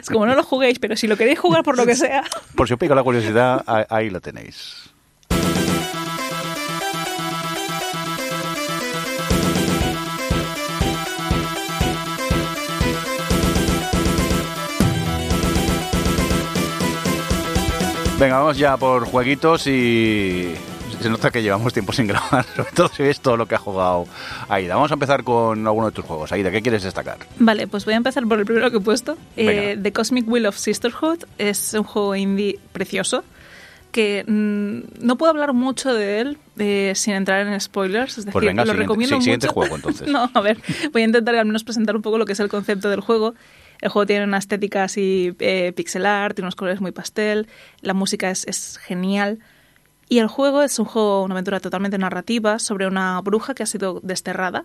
Es como no lo juguéis, pero si lo queréis jugar por lo que sea. Por si os pica la curiosidad, ahí lo tenéis. Venga, vamos ya por jueguitos y se nota que llevamos tiempo sin grabar, sobre todo si ves todo lo que ha jugado Aida. Vamos a empezar con alguno de tus juegos. Aida, ¿qué quieres destacar? Vale, pues voy a empezar por el primero que he puesto. Eh. The Cosmic Wheel of Sisterhood es un juego indie precioso que mm, no puedo hablar mucho de él eh, sin entrar en spoilers, es decir, Pues venga, lo siguiente- recomiendo sí, siguiente mucho. juego, entonces. no, a ver, voy a intentar al menos presentar un poco lo que es el concepto del juego. El juego tiene una estética así eh, pixel art, tiene unos colores muy pastel, la música es, genial. Y el juego es un juego, una aventura totalmente narrativa sobre una bruja que ha sido desterrada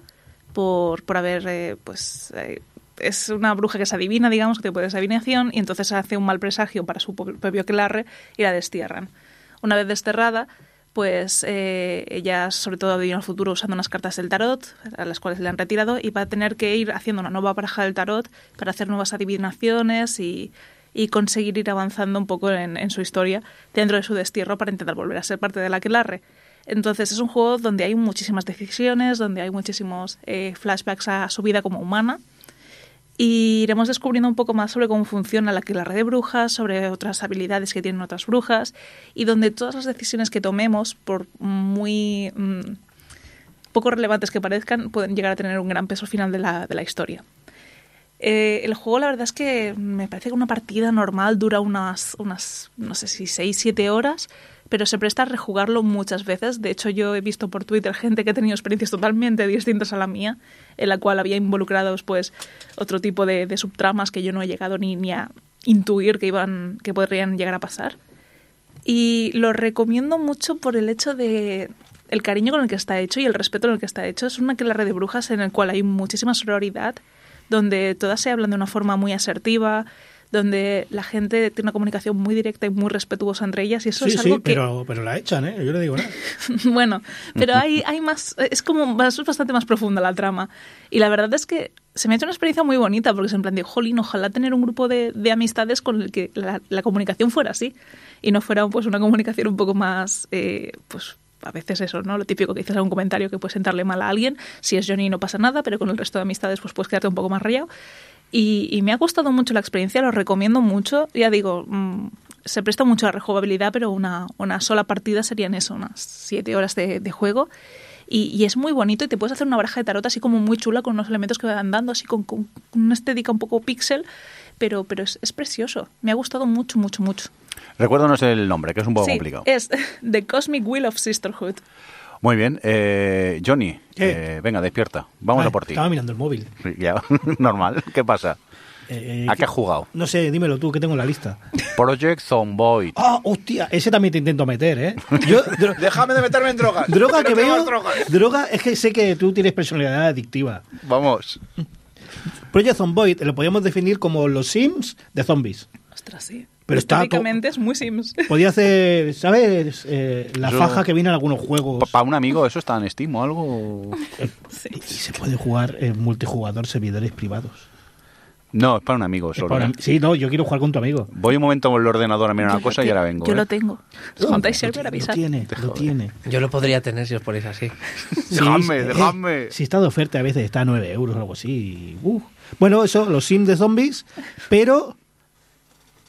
por, por haber, eh, pues, eh, es una bruja que se adivina, digamos, que tiene poderes de adivinación, y entonces hace un mal presagio para su propio aquelarre y la destierran. Una vez desterrada, pues eh, ella sobre todo adivina el futuro usando unas cartas del tarot, a las cuales le han retirado, y va a tener que ir haciendo una nueva baraja del tarot para hacer nuevas adivinaciones y, y conseguir ir avanzando un poco en, en su historia dentro de su destierro para intentar volver a ser parte del aquelarre. Entonces es un juego donde hay muchísimas decisiones, donde hay muchísimos eh, flashbacks a su vida como humana y iremos descubriendo un poco más sobre cómo funciona la aquelarre de brujas, sobre otras habilidades que tienen otras brujas y donde todas las decisiones que tomemos, por muy mm, poco relevantes que parezcan, pueden llegar a tener un gran peso final de la, de la historia. Eh, el juego, la verdad es que me parece que una partida normal dura unas, unas no sé si 6, 7 horas, pero se presta a rejugarlo muchas veces. De hecho, yo he visto por Twitter gente que ha tenido experiencias totalmente distintas a la mía, en la cual había involucrados pues otro tipo de, subtramas que yo no he llegado ni, ni a intuir que iban, que podrían llegar a pasar. Y lo recomiendo mucho por el hecho de el cariño con el que está hecho y el respeto con el que está hecho. Es una aquelarre de brujas en el cual hay muchísima sororidad, donde todas se hablan de una forma muy asertiva, donde la gente tiene una comunicación muy directa y muy respetuosa entre ellas y eso Sí, es algo sí, que pero, pero la echan, ¿eh? Yo no digo nada. bueno, pero hay, hay más, es como es bastante más profunda la trama. Y la verdad es que se me ha hecho una experiencia muy bonita, porque es en plan de, jolín, ojalá tener un grupo de, de amistades con el que la, la comunicación fuera así y no fuera pues una comunicación un poco más, eh, pues a veces eso, ¿no? Lo típico que dices a un comentario que puede sentarle mal a alguien, si es Johnny no pasa nada, pero con el resto de amistades pues puedes quedarte un poco más rayado. Y, y me ha gustado mucho la experiencia, lo recomiendo mucho. Ya digo, mm, se presta mucho a rejugabilidad, pero una, una sola partida serían eso, unas siete horas de, de juego. Y, y es muy bonito y te puedes hacer una baraja de tarot así como muy chula con unos elementos que van dando, así con, con una estética un poco pixel, pero, pero es, es precioso. Me ha gustado mucho, mucho, mucho. Recuérdanos el nombre, que es un poco Sí, complicado. es The Cosmic Wheel of Sisterhood. Muy bien. Eh, Johnny, ¿Qué? eh, venga, despierta. Vamos Ay, a por ti. Estaba mirando el móvil. Ya, normal. ¿Qué pasa? Eh, ¿A qué has jugado? No sé, dímelo tú, que tengo en la lista. Project Zomboid. ¡Ah, hostia! Ese también te intento meter, ¿eh? Yo, dro- Déjame de meterme en drogas. droga que veo... drogas. Droga, es que sé que tú tienes personalidad adictiva. Vamos. Project Zomboid lo podríamos definir como los Sims de zombies. Ostras, sí. Pero está es muy Sims. Podía hacer, ¿sabes? Eh, la Eso- faja que viene en algunos juegos. Para un amigo, ¿eso está en Steam o algo? Sí. Y se puede jugar en multijugador servidores privados. No, es para un amigo solo. para- ¿eh? Sí, no, yo quiero jugar con tu amigo. Voy un momento con el ordenador a mirar una Yo cosa lo y ahora vengo. Yo ¿eh? lo tengo. Si juntáis Lo, server, lo avisad. tiene, lo tiene. Yo lo podría tener si os ponéis así. Dejadme, Sí, dejadme. eh, si está de oferta a veces está a 9 euros o algo así. Uh. Bueno, eso, los sims de zombies, pero...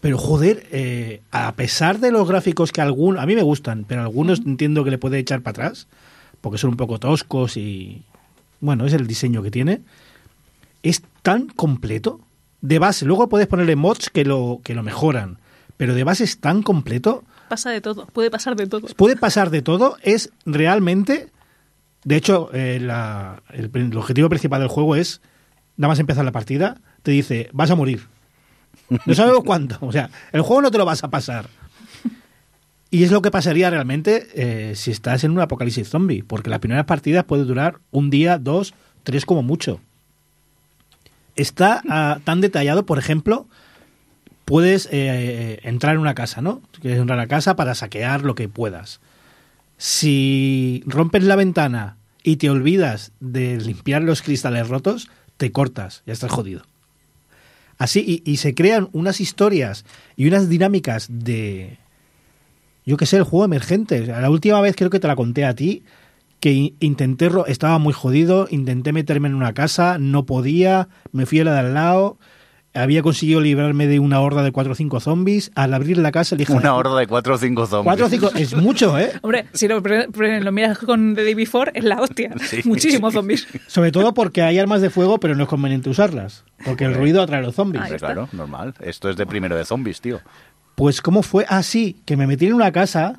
Pero joder, eh, a pesar de los gráficos que algunos... A mí me gustan, pero algunos entiendo que le puede echar para atrás, porque son un poco toscos y... Bueno, es el diseño que tiene. Es tan completo. De base, luego puedes ponerle mods que lo, que lo mejoran, pero de base es tan completo Pasa de todo. Puede pasar de todo. puede pasar de todo, es realmente... De hecho, eh, la- el, el objetivo principal del juego es, nada más empezar la partida, te dice, vas a morir. No sabemos cuándo. O sea, el juego no te lo vas a pasar. Y es lo que pasaría realmente eh, si estás en un apocalipsis zombie, porque las primeras partidas puede durar un día, dos, tres como mucho. Está ah, tan detallado, por ejemplo, puedes eh, entrar en una casa, ¿no? Quieres entrar a la casa para saquear lo que puedas. Si rompes la ventana y te olvidas de limpiar los cristales rotos, te cortas, ya estás jodido. Así, y, y se crean unas historias y unas dinámicas de, yo qué sé, el juego emergente. La última vez creo que te la conté a ti, que in- intenté, estaba muy jodido, intenté meterme en una casa, no podía, me fui a la de al lado, había conseguido librarme de una horda de cuatro o cinco zombies, al abrir la casa le dije... Una horda de cuatro o cinco zombies. Cuatro o cinco, es mucho, ¿eh? Hombre, si lo, miras con The Day Before, es la hostia. Sí. Muchísimos zombies. Sobre todo porque hay armas de fuego, pero no es conveniente usarlas, porque el ruido atrae a los zombies. Ahí Hombre, está. claro, normal. Esto es de primero de zombies, tío. Pues cómo fue así, que me metí en una casa,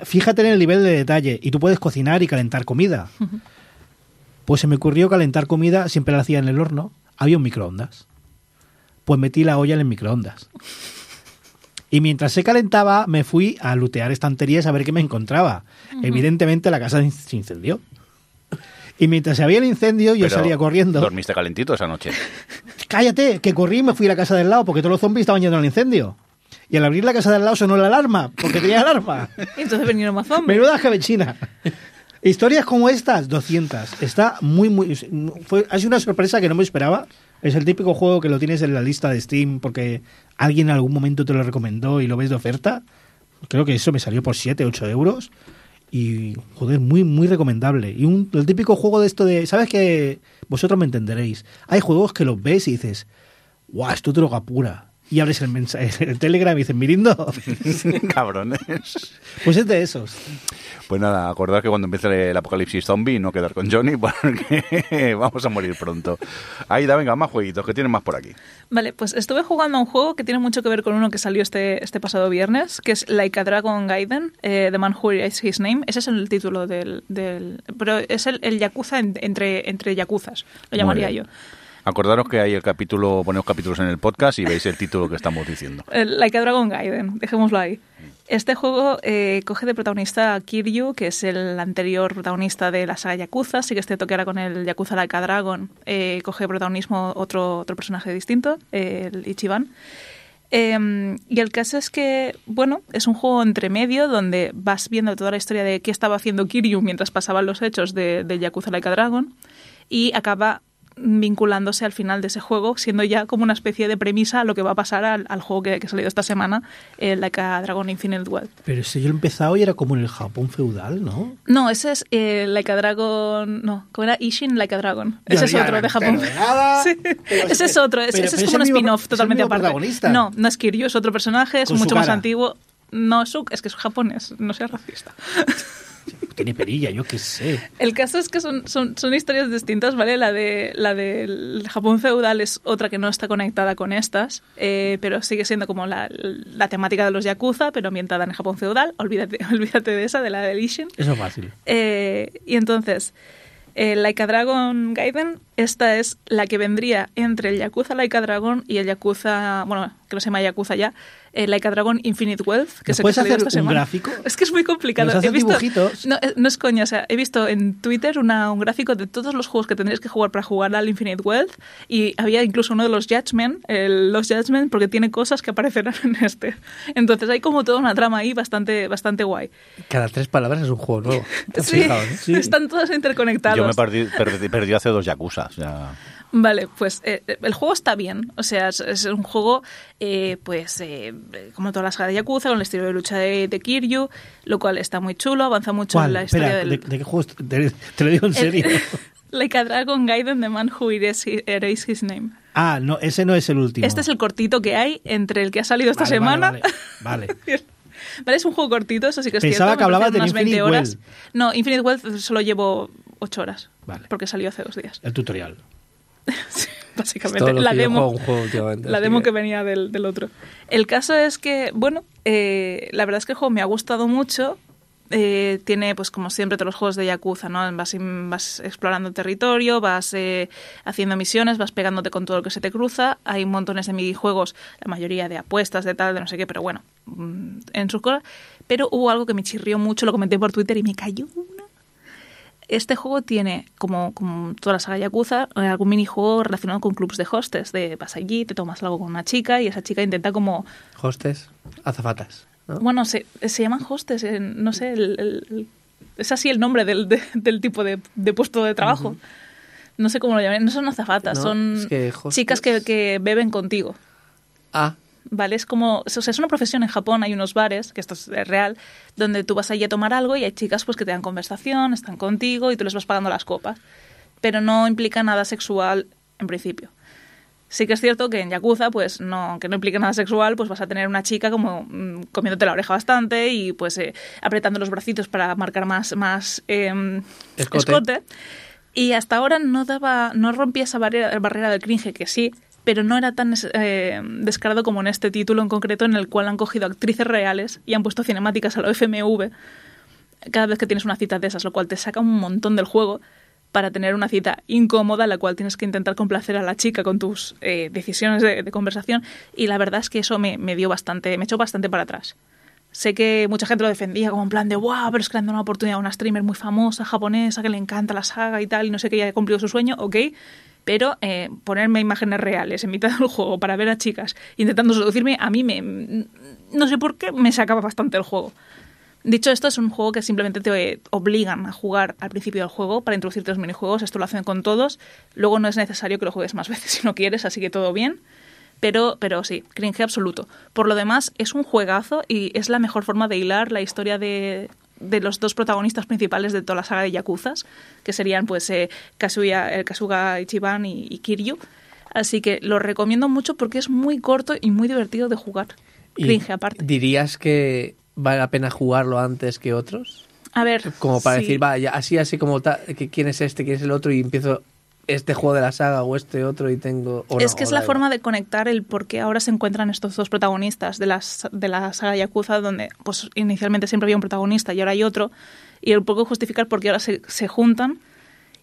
fíjate en el nivel de detalle y tú puedes cocinar y calentar comida. Pues se me ocurrió calentar comida, siempre la hacía en el horno, había un microondas. Pues metí la olla en el microondas. Y mientras se calentaba, me fui a lutear estanterías a ver qué me encontraba. Evidentemente la casa se incendió. Y mientras había el incendio, yo Pero, salía corriendo. ¿Dormiste calentito esa noche? Cállate, que corrí y me fui a la casa del lado porque todos los zombies estaban yendo al incendio. Y al abrir la casa del lado sonó la alarma, porque tenía alarma. Entonces vinieron más zombies. Menuda jabechina. Historias como estas, 200. Está muy, muy. Fue, ha sido una sorpresa que no me esperaba. Es el típico juego que lo tienes en la lista de Steam porque alguien en algún momento te lo recomendó y lo ves de oferta. Creo que eso me salió por 7, 8 euros. Y, joder, muy, muy recomendable. Y un, el típico juego de esto de. ¿Sabes que Vosotros me entenderéis. Hay juegos que los ves y dices, ¡guau, esto es droga pura! Y abres el, mensaje, el Telegram y dices, Mirindo. Cabrones. Pues es de esos. Pues nada, acordar que cuando empiece el apocalipsis zombie no quedar con Johnny porque vamos a morir pronto. Aida, venga, más jueguitos, que tienen más por aquí. Vale, pues estuve jugando a un juego que tiene mucho que ver con uno que salió este, este pasado viernes, que es Like a Dragon Gaiden, eh, The Man Who Is His Name. Ese es el título del... del pero es el, el Yakuza en- entre, entre Yakuzas, lo llamaría yo. Acordaros que hay el capítulo, ponemos capítulos en el podcast y veis el título que estamos diciendo. Like a Dragon Gaiden, dejémoslo ahí. Este juego eh, coge de protagonista a Kiryu, que es el anterior protagonista de la saga Yakuza. Sí que es cierto que ahora con el Yakuza Like a Dragon eh, coge protagonismo otro, otro personaje distinto, eh, el Ichiban. Eh, y el caso es que, bueno, es un juego entre medio donde vas viendo toda la historia de qué estaba haciendo Kiryu mientras pasaban los hechos de, de Yakuza Like a Dragon y acaba vinculándose al final de ese juego, siendo ya como una especie de premisa a lo que va a pasar al, al juego que, que ha salido esta semana, el Like a Dragon Infinite World. Pero ese yo lo he empezado y era como en el Japón feudal, ¿no? No, ese es eh, Like a Dragon. No, ¿cómo era? Ishin Like a Dragon. Ese es otro de Japón. nada. Sí. Pero- Ese es otro. Ese, pero- ese pero es como un spin-off totalmente aparte. protagonista. No, no es Kiryu, es otro personaje, es Con mucho más antiguo. No, es es que es japonés, no seas racista. Tiene perilla, yo qué sé. El caso es que son, son, son historias distintas, ¿vale? La de la del Japón feudal es otra que no está conectada con estas, eh, pero sigue siendo como la, la temática de los Yakuza, pero ambientada en el Japón feudal. Olvídate, olvídate de esa, de la de Ishin. Eso es fácil. Eh, y entonces, eh, Like a Dragon Gaiden, esta es la que vendría entre el Yakuza Like a Dragon y el Yakuza, bueno, que no se llama Yakuza ya, el Like a Dragon Infinite Wealth, que ¿Nos es el que puedes hacer esta un semana. gráfico? Es que es muy complicado. ¿Nos he visto, dibujitos? No, eh, no es coña, o sea, he visto en Twitter una, un gráfico de todos los juegos que tendrías que jugar para jugar al Infinite Wealth y había incluso uno de los Judgment, el, los Judgment, porque tiene cosas que aparecerán en este. Entonces hay como toda una trama ahí bastante, bastante guay. Cada tres palabras es un juego nuevo. ¿Te has Sí, fijado? Sí. están todos interconectados. Yo me perdí, perdí, perdí hace dos Yakuza. o sea, Vale, pues eh, el juego está bien. O sea, es, es un juego, eh, pues, eh, como todas las sagas de Yakuza, con el estilo de lucha de, de Kiryu, lo cual está muy chulo, avanza mucho ¿Cuál? en la historia Espera, del. ¿de, de qué juego? Te, te lo digo en serio. like a Dragon Gaiden, The Man Who Erased His Name. ah, no, ese no es el último. Este es el cortito que hay entre el que ha salido esta Vale, semana. Vale, vale, vale. Vale, es un juego cortito, eso sí que es Pensaba cierto. que hablabas del unas 20 Infinite horas. Wealth. No, Infinite Wealth solo llevo 8 horas. Vale. Porque salió hace dos días. El tutorial. Básicamente, la demo. juego La demo que venía del, del otro. El caso es que, bueno, eh, la verdad es que el juego me ha gustado mucho. Eh, tiene, pues como siempre, todos los juegos de Yakuza, ¿no? Vas, vas explorando territorio, vas eh, haciendo misiones, vas pegándote con todo lo que se te cruza. Hay montones de minijuegos, la mayoría de apuestas, de tal, de no sé qué, pero bueno, mm, en sus cosas. Pero hubo algo que me chirrió mucho, lo comenté por Twitter y me cayó este juego tiene, como, como toda la saga Yakuza, eh, algún minijuego relacionado con clubs de hostes. De vas allí, te tomas algo con una chica y esa chica intenta como... Hostes, azafatas. ¿no? Bueno, se, se llaman hostes, eh, no sé, el- es así el nombre del, de- del tipo de, de puesto de trabajo. No sé cómo lo llaman, no son azafatas, No, son es que hostes- chicas que, que beben contigo. Ah, ¿vale? Es como, o sea, es una profesión en Japón, hay unos bares, que esto es eh, real, donde tú vas allí a tomar algo y hay chicas pues que te dan conversación, están contigo y tú les vas pagando las copas. Pero no implica nada sexual en principio. Sí que es cierto que en Yakuza, pues no, que no implica nada sexual, pues vas a tener una chica como mm, comiéndote la oreja bastante y pues eh, apretando los bracitos para marcar más, más em, Escote. Y hasta ahora no daba, no rompía esa barrera, barrera del cringe, que sí, pero no era tan eh, descarado como en este título en concreto, en el cual han cogido actrices reales y han puesto cinemáticas a lo FMV cada vez que tienes una cita de esas, lo cual te saca un montón del juego para tener una cita incómoda la cual tienes que intentar complacer a la chica con tus eh, decisiones de, conversación y la verdad es que eso me, me dio bastante, me echó bastante para atrás. Sé que mucha gente lo defendía como en plan de, wow, pero es que le han dado una oportunidad a una streamer muy famosa, japonesa, que le encanta la saga y tal, y no sé qué, ya cumplido su sueño, ok. Pero eh, ponerme imágenes reales en mitad del juego para ver a chicas intentando seducirme, a mí me. No sé por qué me sacaba bastante el juego. Dicho esto, es un juego que simplemente te obligan a jugar al principio del juego para introducirte los minijuegos. Esto lo hacen con todos. Luego no es necesario que lo juegues más veces si no quieres, así que todo bien. Pero, pero sí, cringe absoluto. Por lo demás, es un juegazo y es la mejor forma de hilar la historia de, de los dos protagonistas principales de toda la saga de Yakuzas, que serían pues eh, Kazuya, el Kasuga Ichiban y, y Kiryu. Así que lo recomiendo mucho porque es muy corto y muy divertido de jugar. Cringe aparte. ¿Dirías que vale la pena jugarlo antes que otros? A ver. Como para sí. decir, va, ya, así, así como ta- que quién es este, quién es el otro, y empiezo este juego de la saga o este otro y tengo. o es no, que es la forma de conectar el por qué ahora se encuentran estos dos protagonistas de, las, de la saga Yakuza, donde pues inicialmente siempre había un protagonista y ahora hay otro, y el poco justificar por qué ahora se, se juntan.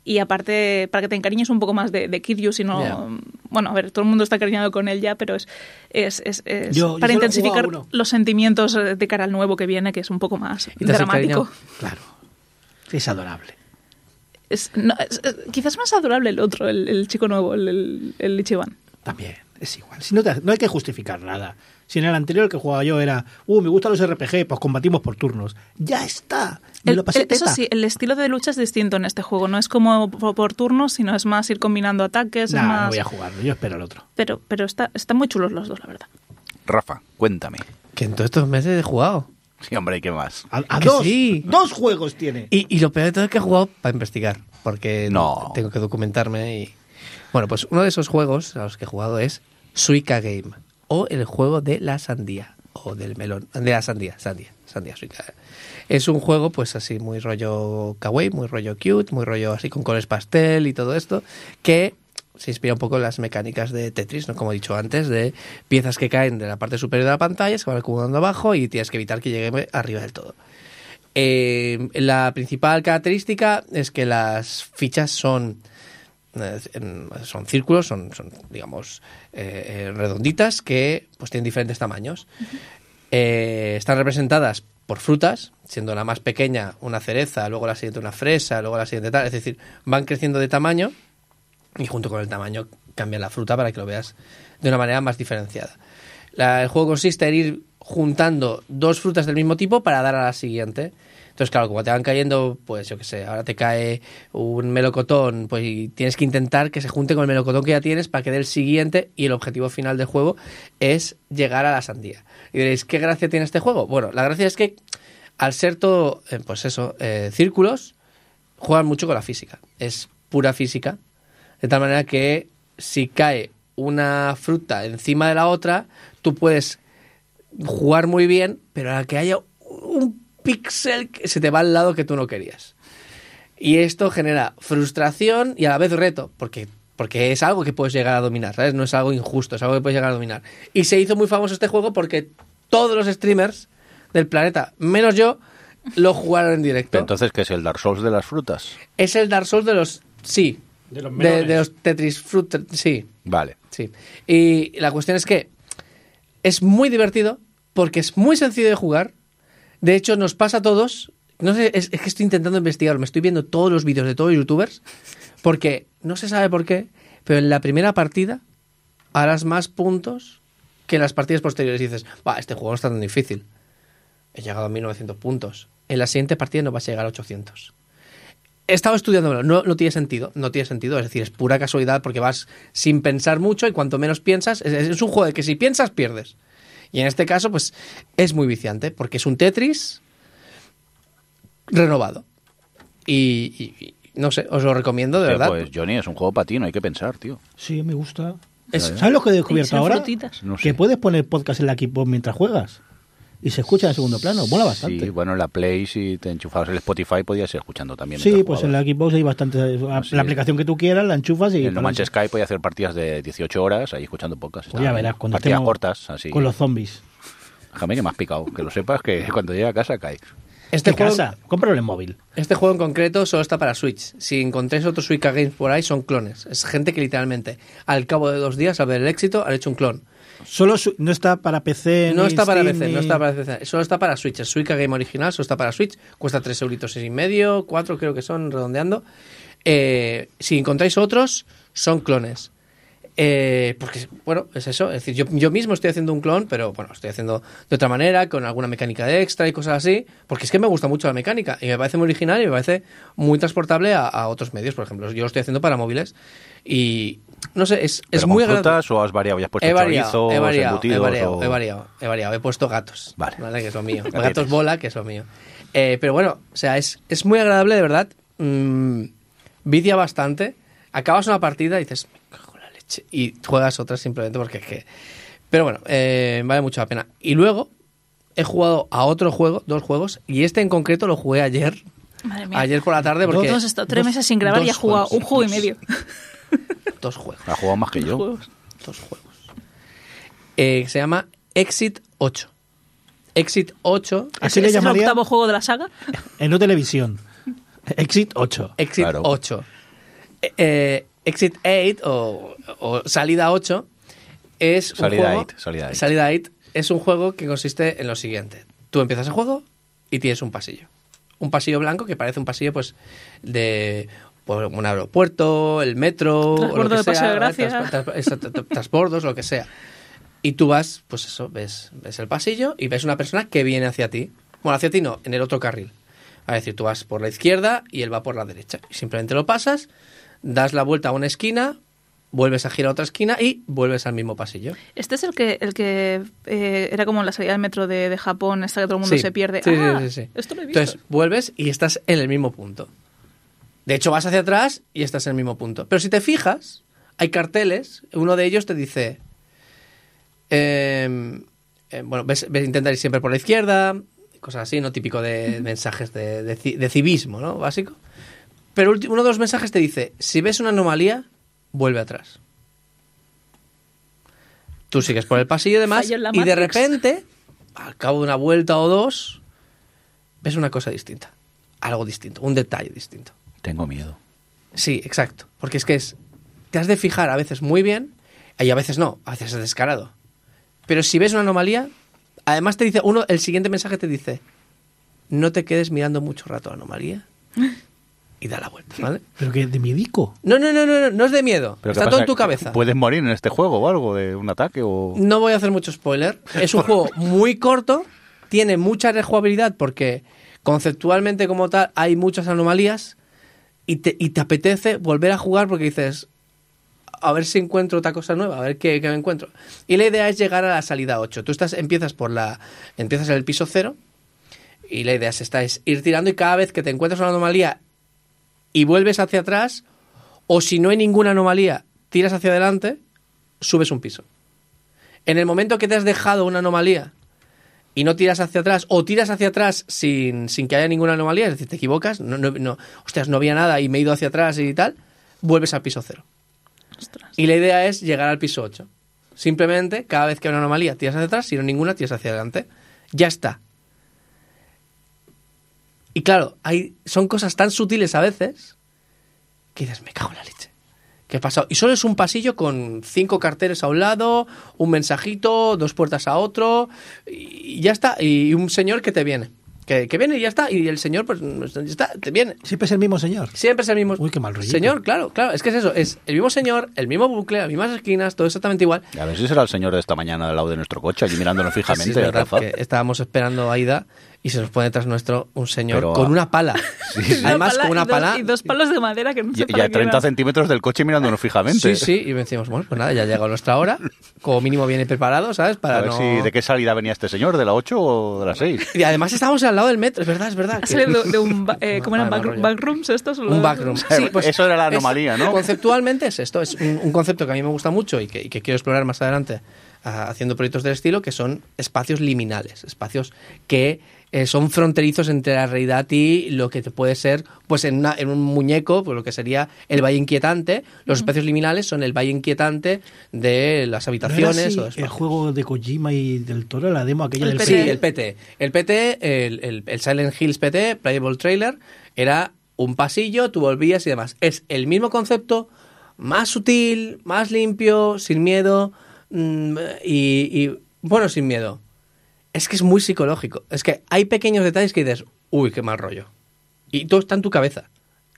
Y aparte, para que te encariñes un poco más de, de Kiryu, si no... Bueno, a ver, todo el mundo está encariñado con él ya, pero es, es, es, es Yo- para intensificar los sentimientos de cara al nuevo que viene, que es un poco más ¿Y te has dramático. Claro. Es adorable. Es, no, es- quizás más adorable el otro, el, el chico nuevo, el, el, el Ichiban. También, es igual. Si no, te- no hay que justificar nada. Si en el anterior que jugaba yo era, uh, me gustan los RPG, pues combatimos por turnos. Ya está. Me El- lo pasé el- eso sí, el estilo de lucha es distinto en este juego. No es como por, por turnos, sino es más ir combinando ataques. Nah, es más... no voy a jugarlo, yo espero el otro. Pero, pero está, están muy chulos los dos, la verdad. Rafa, cuéntame. Que en todos estos meses he jugado. Sí, hombre, ¿y qué más? A, dos, sí. dos juegos tiene. Y, y lo peor de todo es que he jugado para investigar, porque No. tengo que documentarme y... Bueno, pues uno de esos juegos a los que he jugado es Suica Game, o el juego de la sandía, o del melón, de la sandía, sandía, sandía Suica. Es un juego pues así muy rollo kawaii, muy rollo cute, muy rollo así con colores pastel y todo esto, que se inspira un poco en las mecánicas de Tetris, ¿no? Como he dicho antes, de piezas que caen de la parte superior de la pantalla, se van acumulando abajo y tienes que evitar que llegue arriba del todo. Eh, la principal característica es que las fichas son eh, son círculos, son, son, digamos eh, eh, redonditas que pues tienen diferentes tamaños. Eh, están representadas por frutas, siendo la más pequeña una cereza, luego la siguiente una fresa, luego la siguiente tal, es decir, van creciendo de tamaño y junto con el tamaño cambia la fruta para que lo veas de una manera más diferenciada. El juego consiste en ir juntando dos frutas del mismo tipo para dar a la siguiente. Entonces, claro, como te van cayendo, pues yo qué sé, ahora te cae un melocotón, pues tienes que intentar que se junte con el melocotón que ya tienes para que dé el siguiente y el objetivo final del juego es llegar a la sandía. Y diréis, ¿qué gracia tiene este juego? Bueno, la gracia es que al ser todo, eh, pues eso, eh, círculos, juegan mucho con la física. Es pura física. De tal manera que si cae una fruta encima de la otra, tú puedes jugar muy bien, pero a la que haya un píxel que se te va al lado que tú no querías. Y esto genera frustración y a la vez reto, porque, porque es algo que puedes llegar a dominar, ¿sabes? No es algo injusto, es algo que puedes llegar a dominar. Y se hizo muy famoso este juego porque todos los streamers del planeta, menos yo, lo jugaron en directo. Entonces, ¿qué es el Dark Souls de las frutas? es el Dark Souls de los... Sí. De los de, los Tetris Fruit... Sí. Vale. Sí. Y la cuestión es que es muy divertido porque es muy sencillo de jugar. De hecho, nos pasa a todos. No sé, es, es que estoy intentando investigar. Me estoy viendo todos los vídeos de todos los youtubers. Porque no se sabe por qué, pero en la primera partida harás más puntos que en las partidas posteriores. Y dices, va, este juego no está tan difícil. He llegado a 1900 puntos. En la siguiente partida no vas a llegar a 800 he estado estudiándolo, no, no tiene sentido, no tiene sentido, es decir, es pura casualidad porque vas sin pensar mucho y cuanto menos piensas, es, es un juego de que si piensas pierdes. Y en este caso, pues es muy viciante porque es un Tetris renovado. Y, y- y no sé, os lo recomiendo de verdad. Pues Johnny, es un juego para ti, no hay que pensar, tío. Sí, me gusta. Es- ¿Sabes lo que he descubierto ahora? No sé. Que puedes poner podcast en la Xbox mientras juegas. Y se escucha en segundo plano. Mola bastante. Sí, bueno, en la Play, si te enchufabas el Spotify, podías ir escuchando también. Sí, pues en la. Xbox hay bastante. sí. La aplicación que tú quieras, la enchufas y. En No Manches. Sky podía hacer partidas de 18 horas ahí escuchando podcast. Pues ya verás, cuando partidas cortas, así. Con los zombies. Déjame que me has picado. Que lo sepas que cuando llegue a casa cae. Este ¿Qué juego, casa? Cómpralo en móvil. este juego en concreto solo está para Switch. Si encontréis otros Suica Games por ahí, son clones. Es gente que literalmente, al cabo de dos días, al ver el éxito, han hecho un clon. Solo su- no está para PC. No ni está para Steam, PC, ni- no está para PC. Solo está para Switch. El Suica Game original solo está para Switch. Cuesta 3 euritos y medio, 4 creo que son, redondeando. Eh, si encontráis otros, son clones. Eh, porque, bueno, es eso. Es decir, yo, yo mismo estoy haciendo un clon, pero bueno, estoy haciendo de otra manera, con alguna mecánica de extra y cosas así. Porque es que me gusta mucho la mecánica y me parece muy original y me parece muy transportable a, a otros medios. Por ejemplo, yo lo estoy haciendo para móviles y no sé, es, es ¿Pero muy agradable. frutas o has variado? ¿Ya has puesto He variado, chorizos, he variado, he embutidos variado, o- he variado, he variado. He puesto gatos, Vale. Que es lo mío. Gatos bola, que es lo mío. Eh, pero bueno, o sea, es, es muy agradable, de verdad. Mm, vicia bastante. Acabas una partida y dices, me cago en la leche. Y juegas otra simplemente porque es que... Pero bueno, eh, vale mucho la pena. Y luego he jugado a otro juego, dos juegos, y este en concreto lo jugué ayer. Madre mía. Ayer por la tarde porque... Hemos estado tres dos- meses sin grabar y dos ha jugado juegos, un juego y dos- medio. Dos juegos. Ha jugado más que yo. Juegos. dos juegos. Eh, se llama Exit 8. Exit 8. Así ¿Es le el llamaría octavo juego de la saga? en no televisión. Exit 8. Exit Claro. 8. Eh, eh, Exit 8 o, o Salida 8 es Salida un juego. 8, salida 8. Salida 8 es un juego que consiste en lo siguiente: tú empiezas el juego y tienes un pasillo. Un pasillo blanco que parece un pasillo, pues, de pues, un aeropuerto, el metro, o Transbordo lo que de sea, Paseo de. Gracia. Trans- trans- transbordos, lo que sea. Y tú vas, pues eso, ves, ves el pasillo y ves una persona que viene hacia ti. Bueno, hacia ti no, en el otro carril. Es decir, tú vas por la izquierda y él va por la derecha. Y simplemente lo pasas, das la vuelta a una esquina, vuelves a girar a otra esquina y vuelves al mismo pasillo. Este es el que el que eh, era como la salida del metro de, de Japón, esta que todo el mundo Sí. se pierde. Sí, sí, Ah, sí, sí. Esto lo he visto. Entonces, vuelves y estás en el mismo punto. De hecho, vas hacia atrás y estás en el mismo punto. Pero si te fijas, hay carteles. Uno de ellos te dice... eh, eh, bueno, ves, ves intentar ir siempre por la izquierda, cosas así, ¿no? Típico de mensajes de, de ci- de civismo, ¿no? Básico. Pero uno de los mensajes te dice, si ves una anomalía, vuelve atrás. Tú sigues por el pasillo y demás, y de repente, al cabo de una vuelta o dos, ves una cosa distinta. Algo distinto, un detalle distinto. Tengo miedo. Sí, exacto. Porque es que es. Te has de fijar a veces muy bien y a veces no, a veces es descarado. Pero si ves una anomalía, además te dice, uno, el siguiente mensaje te dice, no te quedes mirando mucho rato la anomalía y da la vuelta, ¿vale? Pero que de miedico. No, no, no, no, no, no es de miedo. ¿Pero qué Está todo pasa? en tu cabeza. ¿Puedes morir en este juego o algo de un ataque o...? No voy a hacer mucho spoiler. Es un juego muy corto, tiene mucha rejugabilidad porque conceptualmente como tal hay muchas anomalías y te, apetece volver a jugar porque dices, a ver si encuentro otra cosa nueva, a ver qué, qué me encuentro. Y la idea es llegar a la salida 8. Tú estás, empiezas por la, empiezas en el piso 0 y la idea es, esta, es ir tirando y cada vez que te encuentras una anomalía y vuelves hacia atrás, o si no hay ninguna anomalía, tiras hacia adelante, subes un piso. En el momento que te has dejado una anomalía y no tiras hacia atrás, o tiras hacia atrás sin, sin que haya ninguna anomalía, es decir, te equivocas, no, no, no, hostias, no había nada y me he ido hacia atrás y tal, vuelves al piso cero. Ostras. Y la idea es llegar al piso 8. Simplemente, cada vez que hay una anomalía, tiras hacia atrás, si no ninguna, tiras hacia adelante. Ya está. Y claro, hay, son cosas tan sutiles a veces que dices, me cago en la leche. ¿Qué ha pasado? Y solo es un pasillo con cinco carteles a un lado, un mensajito, dos puertas a otro, y ya está. Y un señor que te viene. Que, que viene y ya está. Y el señor, pues, ya está, te viene. Siempre es el mismo señor. Siempre es el mismo. Uy, qué mal rollito. Señor, claro, claro. Es que es eso. Es el mismo señor, el mismo bucle, las mismas esquinas, todo exactamente igual. A ver si será el señor de esta mañana al lado de nuestro coche, allí mirándonos Sí, fijamente. es verdad Rafa. que estábamos esperando a Ida y se nos pone detrás nuestro un señor Pero, con una pala. Además, pala con una y dos- pala. Y dos palos de madera que no sé Y, y a qué 30 eran. centímetros del coche mirándonos fijamente. Sí, sí, y decimos, bueno, pues nada, ya ha llegado nuestra hora. Como mínimo viene preparado, ¿sabes? Para A ver no... si de qué salida venía este señor, de la 8 o de la 6. Y además estábamos al lado del metro, es verdad, es verdad. Que- de, de un. ba- Eh, ¿Cómo eran? Back- backrooms estos? Un backroom. Eso era la es- anomalía, ¿no? Conceptualmente es esto, es un, un concepto que a mí me gusta mucho y que, y que quiero explorar más adelante ah, haciendo proyectos del estilo, que son espacios liminales, espacios que eh, son fronterizos entre la realidad y lo que te puede ser, pues en, una- en un muñeco, pues lo que sería el valle inquietante. Los espacios liminales son el valle inquietante de las ¿No era habitaciones. así o el juego de Kojima y del Toro, la demo aquella El del Sí, PT. el PT. El PT, el, el- el Silent Hills PT, Playable Trailer, era un pasillo, tú volvías y demás. Es el mismo concepto, más sutil, más limpio, sin miedo mm, y, y, bueno, sin miedo. Es que es muy psicológico. Es que hay pequeños detalles que dices, uy, qué mal rollo. Y todo está en tu cabeza.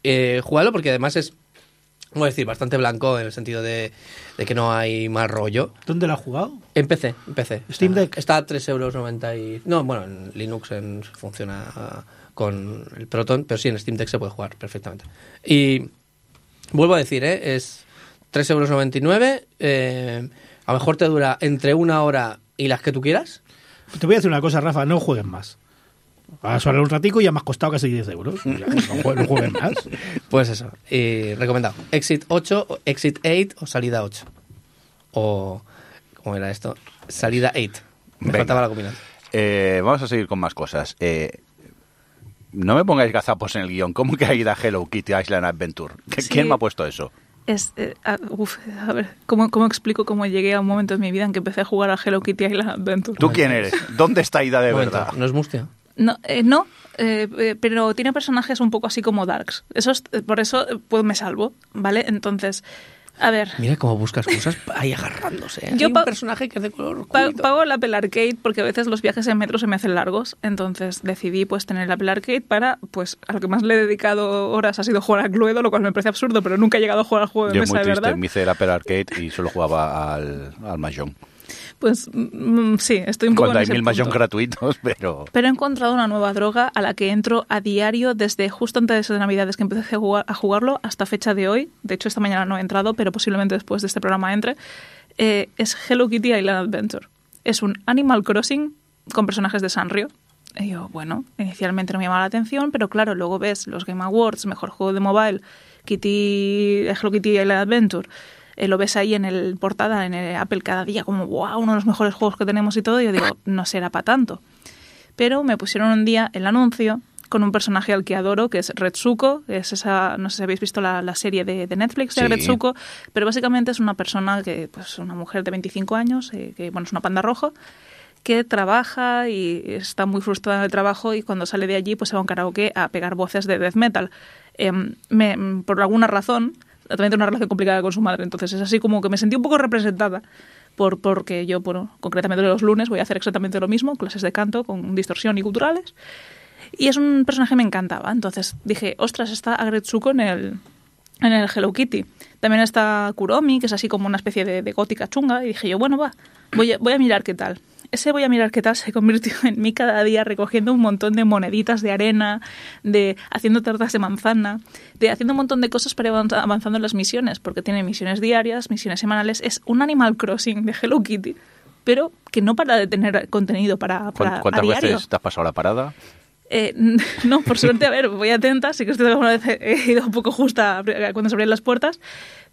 Eh, jugalo porque además es, voy a decir, bastante blanco en el sentido de, de que no hay mal rollo. ¿Dónde lo has jugado? Empecé, empecé. Steam Deck. Está a 3,90 euros. Y... No, bueno, en Linux en- funciona con el Proton, pero sí, en Steam Deck se puede jugar perfectamente. Y vuelvo a decir, ¿eh? es 3,99 euros. Eh, a lo mejor te dura entre una hora y las que tú quieras. Te voy a decir una cosa, Rafa, no juegues más. Vas a hablar un ratico y ya me has costado casi 10 euros. Ya, no, no juegues más. Pues eso, y recomendado. Exit 8, o Exit 8 o Salida 8. O, ¿cómo era esto? Salida 8. Me Venga. faltaba la combinación. Eh, vamos a seguir con más cosas. Eh, no me pongáis gazapos en el guion. ¿Cómo que hay da Hello Kitty Island Adventure? ¿Qué- Sí. ¿Quién me ha puesto eso? Es, eh, a, uf, a ver, ¿cómo, ¿cómo explico cómo llegué a un momento en mi vida en que empecé a jugar a Hello Kitty Island Adventure? ¿Tú quién eres? ¿Dónde está Ida de momento, verdad? ¿No es Mustia? No, eh, no eh, eh, pero tiene personajes un poco así como darks. Eso es- por eso eh, pues me salvo, ¿vale? Entonces, a ver, Mira cómo buscas cosas ahí agarrándose. ¿eh? Yo Hay un personaje que es de color pa- pago el Apple Arcade porque a veces los viajes en metro se me hacen largos. Entonces decidí pues tener el Apple Arcade para, pues, a lo que más le he dedicado horas ha sido jugar a Cluedo, lo cual me parece absurdo, pero nunca he llegado a jugar al juego de Yo mesa muy de triste. verdad. Me hice el Apple Arcade y solo jugaba al, al Mahjong. Pues mm, sí, estoy un poco Cuando en hay ese mil gratuitos, pero... Pero he encontrado una nueva droga a la que entro a diario desde justo antes de Navidades que empecé a, jugar- a jugarlo hasta fecha de hoy. De hecho, esta mañana no he entrado, pero posiblemente después de este programa entre. Eh, es Hello Kitty Island Adventure. Es un Animal Crossing con personajes de Sanrio. Y yo, bueno, inicialmente no me llamaba la atención, pero claro, luego ves los Game Awards, mejor juego de mobile, Kitty, Hello Kitty Island Adventure. Eh, lo ves ahí en el portada, en el Apple cada día, como, wow, uno de los mejores juegos que tenemos y todo. Y yo digo, no será para tanto pero me pusieron un día el anuncio con un personaje al que adoro, que es Retsuko, que es esa, no sé si habéis visto la, la serie de, de Netflix de Sí. Retsuko, pero básicamente es una persona que, pues una mujer de 25 años, eh, que bueno, es una panda rojo, que trabaja y está muy frustrada en el trabajo y cuando sale de allí pues se va a un karaoke a pegar voces de death metal. Em, me- por alguna razón, también tiene una relación complicada con su madre, entonces es así como que me sentí un poco representada por, porque yo, bueno, concretamente los lunes voy a hacer exactamente lo mismo, clases de canto con distorsión y culturales. Y es un personaje que me encantaba. Entonces dije, ostras, está Agretsuko en el, en el Hello Kitty. También está Kuromi, que es así como una especie de, de gótica chunga. Y dije yo, bueno, va, voy a, voy a mirar qué tal. Ese voy a mirar qué tal se convirtió en mí cada día recogiendo un montón de moneditas de arena, de haciendo tartas de manzana, de haciendo un montón de cosas para ir avanz- avanzando en las misiones, porque tiene misiones diarias, misiones semanales. Es un Animal Crossing de Hello Kitty, pero que no para de tener contenido para, ¿Cuán- para a ¿Cuántas diario. veces te has pasado la parada? Eh, no, por suerte, a ver, voy atenta. Sí que estoy alguna vez he ido un poco justa cuando se abrían las puertas.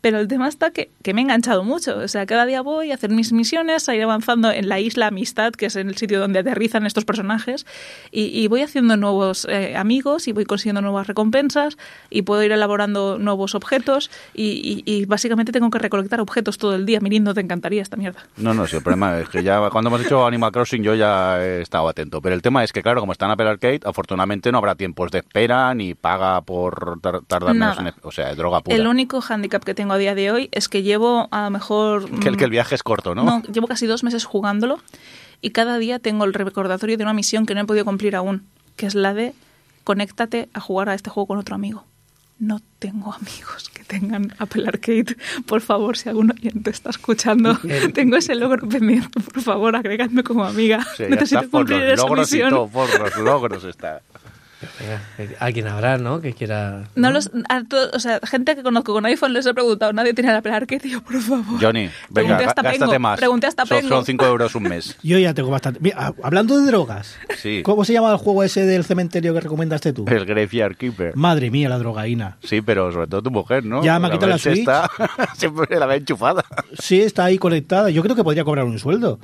Pero el tema está que, que me he enganchado mucho. O sea, cada día voy a hacer mis misiones, a ir avanzando en la isla Amistad, que es el sitio donde aterrizan estos personajes. Y, y voy haciendo nuevos eh, amigos y voy consiguiendo nuevas recompensas y puedo ir elaborando nuevos objetos. Y, y- y básicamente tengo que recolectar objetos todo el día. Mirindo, te encantaría esta mierda. No, no, sí, el problema es que ya cuando hemos hecho Animal Crossing yo ya he estado atento. Pero el tema es que, claro, como está en Apple Arcade, afortunadamente no habrá tiempos de espera ni paga por tar- tardar menos en... O sea, droga pura. El único hándicap que tengo a día de hoy es que llevo a lo mejor... Que el, mm, que el viaje es corto, ¿no? No, llevo casi dos meses jugándolo y cada día tengo el recordatorio de una misión que no he podido cumplir aún, que es la de conéctate a jugar a este juego con otro amigo. No tengo amigos que tengan Apple Arcade. Por favor, si algún oyente está escuchando, tengo ese logro pendiente. Por favor, agregadme como amiga. Sí, Necesito cumplir esa y misión. todo, por los logros está. Venga, eh, alguien habrá, ¿no? Que quiera. No los, a o sea, gente que conozco con iPhone les he preguntado, nadie tiene el Apple Arcade por favor. Johnny, venga, Pregunté hasta gástate Pengo, más. pregunté hasta son, Pengo. son 5 euros un mes. Yo ya tengo bastante. Mira, ah, hablando de drogas, Sí. ¿cómo se llama el juego ese del cementerio que recomendaste tú? El Graveyard Keeper. Madre mía, la drogaína. Sí, pero sobre todo tu mujer, ¿no? Ya me ha quitado la Switch. Está, siempre la ve enchufada. Sí, está ahí conectada. Yo creo que podría cobrar un sueldo.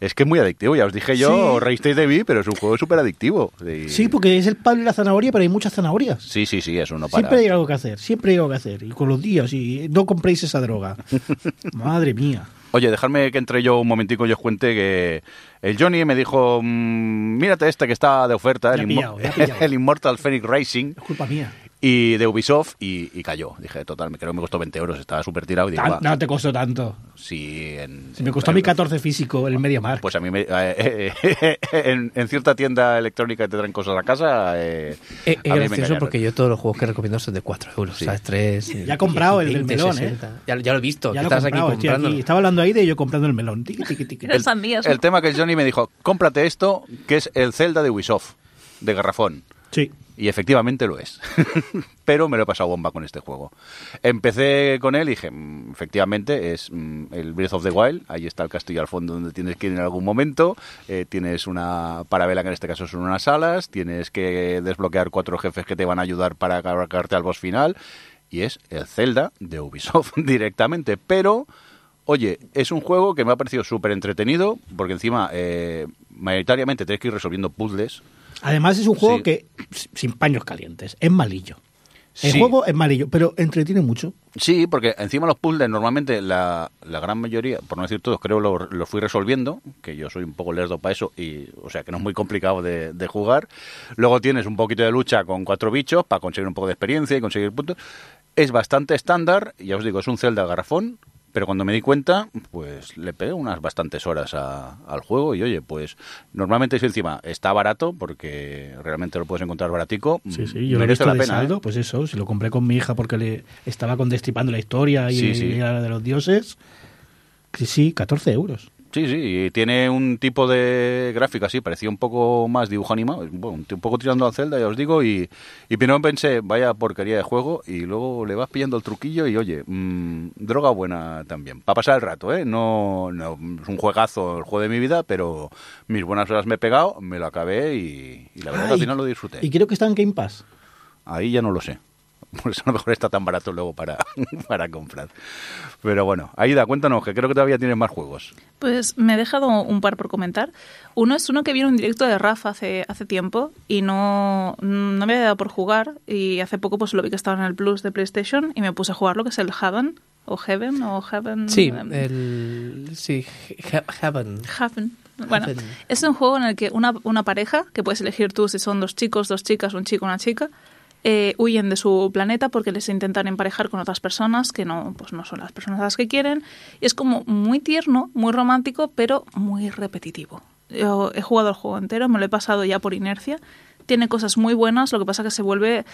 Es que es muy adictivo, ya os dije yo, Sí. reísteis de mí, pero es un juego súper adictivo. Sí, porque es el palo y la zanahoria, pero hay muchas zanahorias. Sí, sí, sí, eso no para. Siempre hay algo que hacer, siempre hay algo que hacer. Y con los días, y no compréis esa droga. Madre mía. Oye, dejadme que entre yo un momentico y os cuente que el Johnny me dijo, mm, mírate este que está de oferta, el, pillado. el Immortal Phoenix Racing, Es culpa mía. Y de Ubisoft, y, y cayó. Dije, total, me creo que me costó 20 euros, estaba súper tirado. Y digo, va, no te costó tanto. si en, Si me costó a mí en- 14 físico el MediaMarkt. Pues a mí, me, eh, eh, en, en cierta tienda electrónica que te traen cosas a casa, eh, a mí me engañaron. porque yo todos los juegos que recomiendo son de 4 euros. Sí. ¿sabes? 3, Ya he comprado el melón, ¿eh? Ya, ya lo he visto. ya lo estás aquí comprado, comprando. aquí. Estaba hablando ahí de yo comprando el melón. Tiqui. Eres sandías. ¿no? El tema que el Johnny me dijo, cómprate esto, que es el Zelda de Ubisoft, de garrafón. Sí. Y efectivamente lo es. Pero me lo he pasado bomba con este juego. Empecé con él y dije, "Mm, efectivamente, es mm, el Breath of the Wild. Ahí está el castillo al fondo donde tienes que ir en algún momento. Eh, tienes una parabela, que en este caso son unas alas. Tienes que desbloquear cuatro jefes que te van a ayudar para cargarte al boss final. Y es el Zelda de Ubisoft directamente. Pero, oye, es un juego que me ha parecido súper entretenido. Porque encima, eh, mayoritariamente tienes que ir resolviendo puzzles. Además es un juego Sí. que, sin paños calientes, es malillo. El Sí. juego es malillo, pero entretiene mucho. Sí, porque encima los puzzles normalmente la, la gran mayoría, por no decir todos, creo lo, lo fui resolviendo, que yo soy un poco lerdo para eso, y o sea que no es muy complicado de, de jugar. Luego tienes un poquito de lucha con cuatro bichos para conseguir un poco de experiencia y conseguir puntos. Es bastante estándar, ya os digo, es un Zelda garrafón, pero cuando me di cuenta, pues le pegué unas bastantes horas a- al juego y oye, pues normalmente si encima está barato, porque realmente lo puedes encontrar baratico, Sí, sí, yo lo he merece visto la de pena. ¿eh? saldo, pues eso, si lo compré con mi hija porque le estaba con destripando la historia y, Sí, sí. y la de los dioses. Sí, sí, 14 euros. Sí, sí, y tiene un tipo de gráfica así, parecía un poco más dibujo animado, bueno, un poco tirando al Zelda, ya os digo, y, y primero pensé, vaya porquería de juego, y luego le vas pillando el truquillo y oye, mm, droga buena también, para pasar el rato, ¿eh? No, no, es un juegazo, el juego de mi vida, pero mis buenas horas me he pegado, me lo acabé y, y la verdad que al final lo disfruté. Y creo que está en Game Pass. Ahí ya no lo sé. Por eso a lo mejor está tan barato luego para, para comprar. Pero bueno, Aida, cuéntanos, que creo que todavía tienes más juegos. Pues me he dejado un par por comentar. Uno es uno que vino en directo de Rafa hace, hace tiempo y no, no me había dado por jugar y hace poco pues lo vi que estaba en el Plus de PlayStation y me puse a jugarlo, que es el Heaven o Heaven o Heaven. Sí, em, el, sí, He- Heaven. Heaven. Bueno, Heaven. es un juego en el que una, una pareja, que puedes elegir tú si son dos chicos, dos chicas, un chico, una chica, eh, huyen de su planeta porque les intentan emparejar con otras personas que no, pues no son las personas a las que quieren. Y es como muy tierno, muy romántico, pero muy repetitivo. Yo he jugado el juego entero, me lo he pasado ya por inercia. Tiene cosas muy buenas, lo que pasa que se vuelve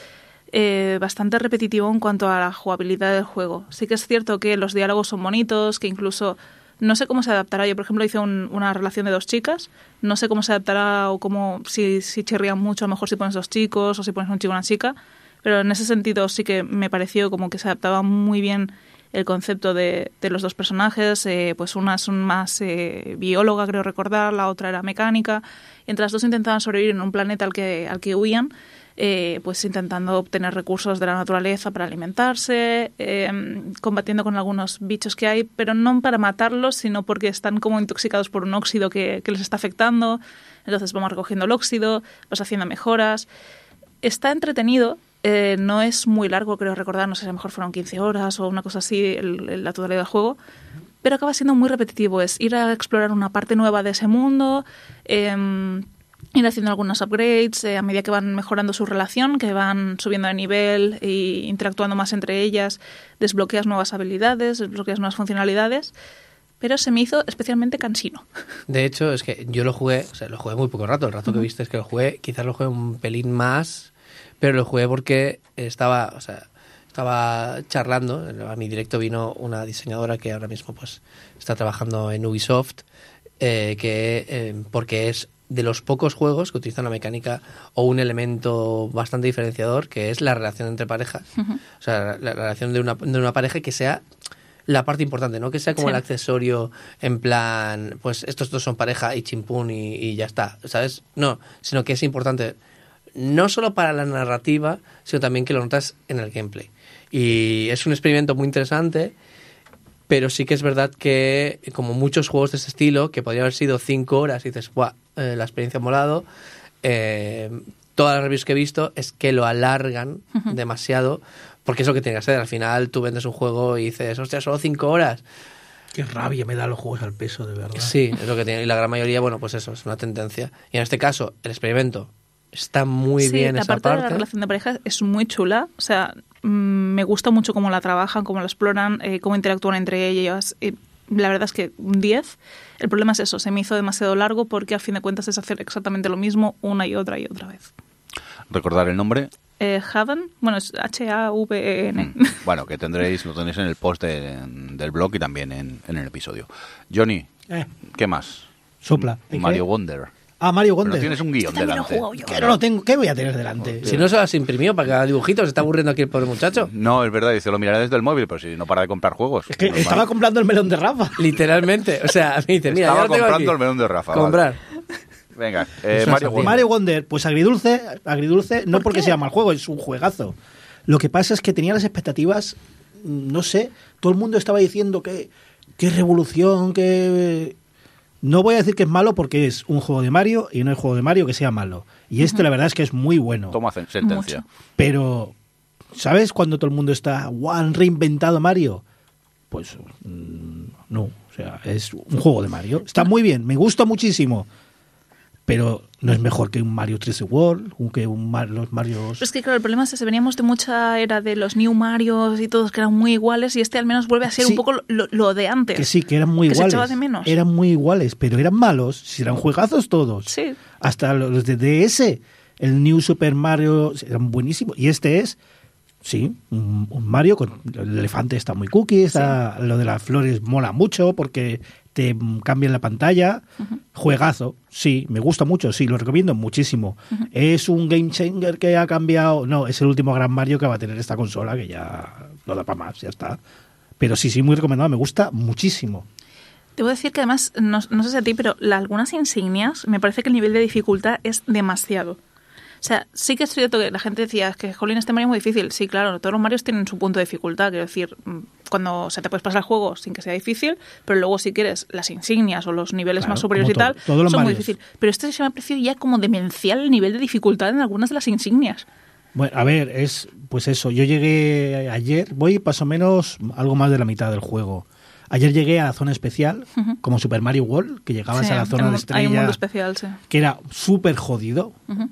eh, bastante repetitivo en cuanto a la jugabilidad del juego. Sí que es cierto que los diálogos son bonitos, que incluso no sé cómo se adaptará. Yo, por ejemplo, hice un- una relación de dos chicas. No sé cómo se adaptará o cómo, si, si chirrían mucho, a lo mejor si pones dos chicos o si pones un chico y una chica. Pero en ese sentido sí que me pareció como que se adaptaba muy bien el concepto de, de los dos personajes. Eh, pues una es un más eh, bióloga, creo recordar, la otra era mecánica. Entre las dos intentaban sobrevivir en un planeta al que, al que huían eh, pues intentando obtener recursos de la naturaleza para alimentarse, eh, combatiendo con algunos bichos que hay, pero no para matarlos, sino porque están como intoxicados por un óxido que, les está afectando. Entonces vamos recogiendo el óxido, vas haciendo mejoras. Está entretenido, eh, no es muy largo, creo recordar, no sé a lo mejor fueron 15 horas o una cosa así, la totalidad del juego, pero acaba siendo muy repetitivo. Es ir a explorar una parte nueva de ese mundo, em, ir haciendo algunos upgrades eh, a medida que van mejorando su relación, que van subiendo de nivel e interactuando más entre ellas, desbloqueas nuevas habilidades, desbloqueas nuevas funcionalidades, pero se me hizo especialmente cansino. De hecho, es que yo lo jugué, o sea, lo jugué muy poco rato. El rato que viste es que lo jugué, quizás lo jugué un pelín más, pero lo jugué porque estaba, o sea, estaba charlando. A mi directo vino una diseñadora que ahora mismo pues está trabajando en Ubisoft, eh, que eh, porque es de los pocos juegos que utilizan una mecánica o un elemento bastante diferenciador, que es la relación entre parejas. O sea, la, la relación de una, de una pareja que sea la parte importante, no que sea como Sí. el accesorio en plan, pues estos dos son pareja y chimpún y, y ya está, ¿sabes? No, sino que es importante no solo para la narrativa, sino también que lo notas en el gameplay. Y es un experimento muy interesante, Pero sí que es verdad que, como muchos juegos de ese estilo, que podrían haber sido 5 horas y dices, ¡buah! eh, la experiencia ha molado. eh, todas las reviews que he visto es que lo alargan demasiado, porque es lo que tiene que ser. Al final tú vendes un juego y dices, hostia, solo 5 horas. Qué rabia me da los juegos al peso, de verdad. Sí, es lo que tiene. Y la gran mayoría, bueno, pues eso, es una tendencia. Y en este caso, el experimento está muy sí, bien la esa parte de la parte. relación de pareja es muy chula. O sea, me gusta mucho cómo la trabajan, cómo la exploran, eh, cómo interactúan entre ellas. Eh, la verdad es que un 10. El problema es eso, se me hizo demasiado largo porque a fin de cuentas es hacer exactamente lo mismo una y otra y otra vez. Recordar el nombre. Eh, Haven, bueno, es H-A-V-E-N. Mm. Bueno, que tendréis, lo tenéis en el post de- del blog y también en, en el episodio. Johnny, Eh, ¿qué más? sopla. Mario Wonder. Ah, Mario Pero Wonder. tienes un guion he delante. yo. Que no lo tengo. ¿Qué voy a tener delante? Si no se las imprimió para que haga dibujitos, se está aburriendo aquí el pobre muchacho. No, es verdad, dice, lo miraré desde el móvil, pero si no para de comprar juegos. Es que Normal. estaba comprando el melón de Rafa. Literalmente. O sea, me dice, mira, Estaba ya lo tengo comprando aquí. el melón de Rafa. Comprar. vale. Venga, eh, Mario. Wonder. Mario Wonder, pues agridulce, agridulce, no ¿Por porque qué? sea mal juego, es un juegazo. Lo que pasa es que tenía las expectativas, mm, no sé, todo el mundo estaba diciendo que qué revolución, que no voy a decir que es malo porque es un juego de Mario y no hay juego de Mario que sea malo. Y este la verdad es que es muy bueno. Toma sen- sentencia. Mucho. Pero ¿sabes cuando todo el mundo está, "Guau, han reinventado Mario"? Pues mm, no, o sea, es un juego de Mario. Está muy bien, me gusta muchísimo. Pero no es mejor que un Mario 3D World, que un Mar- los Marios. Pero es que claro, el problema es ese, veníamos de mucha era de los New Marios y todos que eran muy iguales y este al menos vuelve a ser Sí. un poco lo, lo de antes. Que sí, que eran muy que se iguales. echaba de menos. Eran muy iguales, pero eran malos. Si eran juegazos todos. Sí. Hasta los de DS, el New Super Mario, eran buenísimos. Y este es, sí, un, un Mario con. El elefante está muy cookie, está, lo de las flores mola mucho porque te cambian la pantalla. Juegazo, sí, me gusta mucho, sí, lo recomiendo muchísimo. Es un game changer que ha cambiado. No, es el último gran Mario que va a tener esta consola, que ya no da para más, ya está. Pero sí, sí, muy recomendado, me gusta muchísimo. Debo decir que además, no, no sé si a ti, pero la- algunas insignias me parece que el nivel de dificultad es demasiado. O sea, sí que es cierto que la gente decía "Es que, jolín, este Mario es muy difícil. Sí, claro, todos los Marios tienen su punto de dificultad. Quiero decir, mm, cuando se te puedes pasar el juego sin que sea difícil, pero luego si quieres las insignias o los niveles Claro, más superiores y tal, son muy Marios. difíciles. Pero este se me ha parecido ya como demencial el nivel de dificultad en algunas de las insignias. Bueno, a ver, es pues eso. Yo llegué ayer, voy más o menos algo más de la mitad del juego. Ayer llegué a la zona especial, Ujú. como Super Mario World, que llegabas Sí, a la zona hay de un- Hay un estrella, mundo especial, sí. que era súper jodido. Ujú.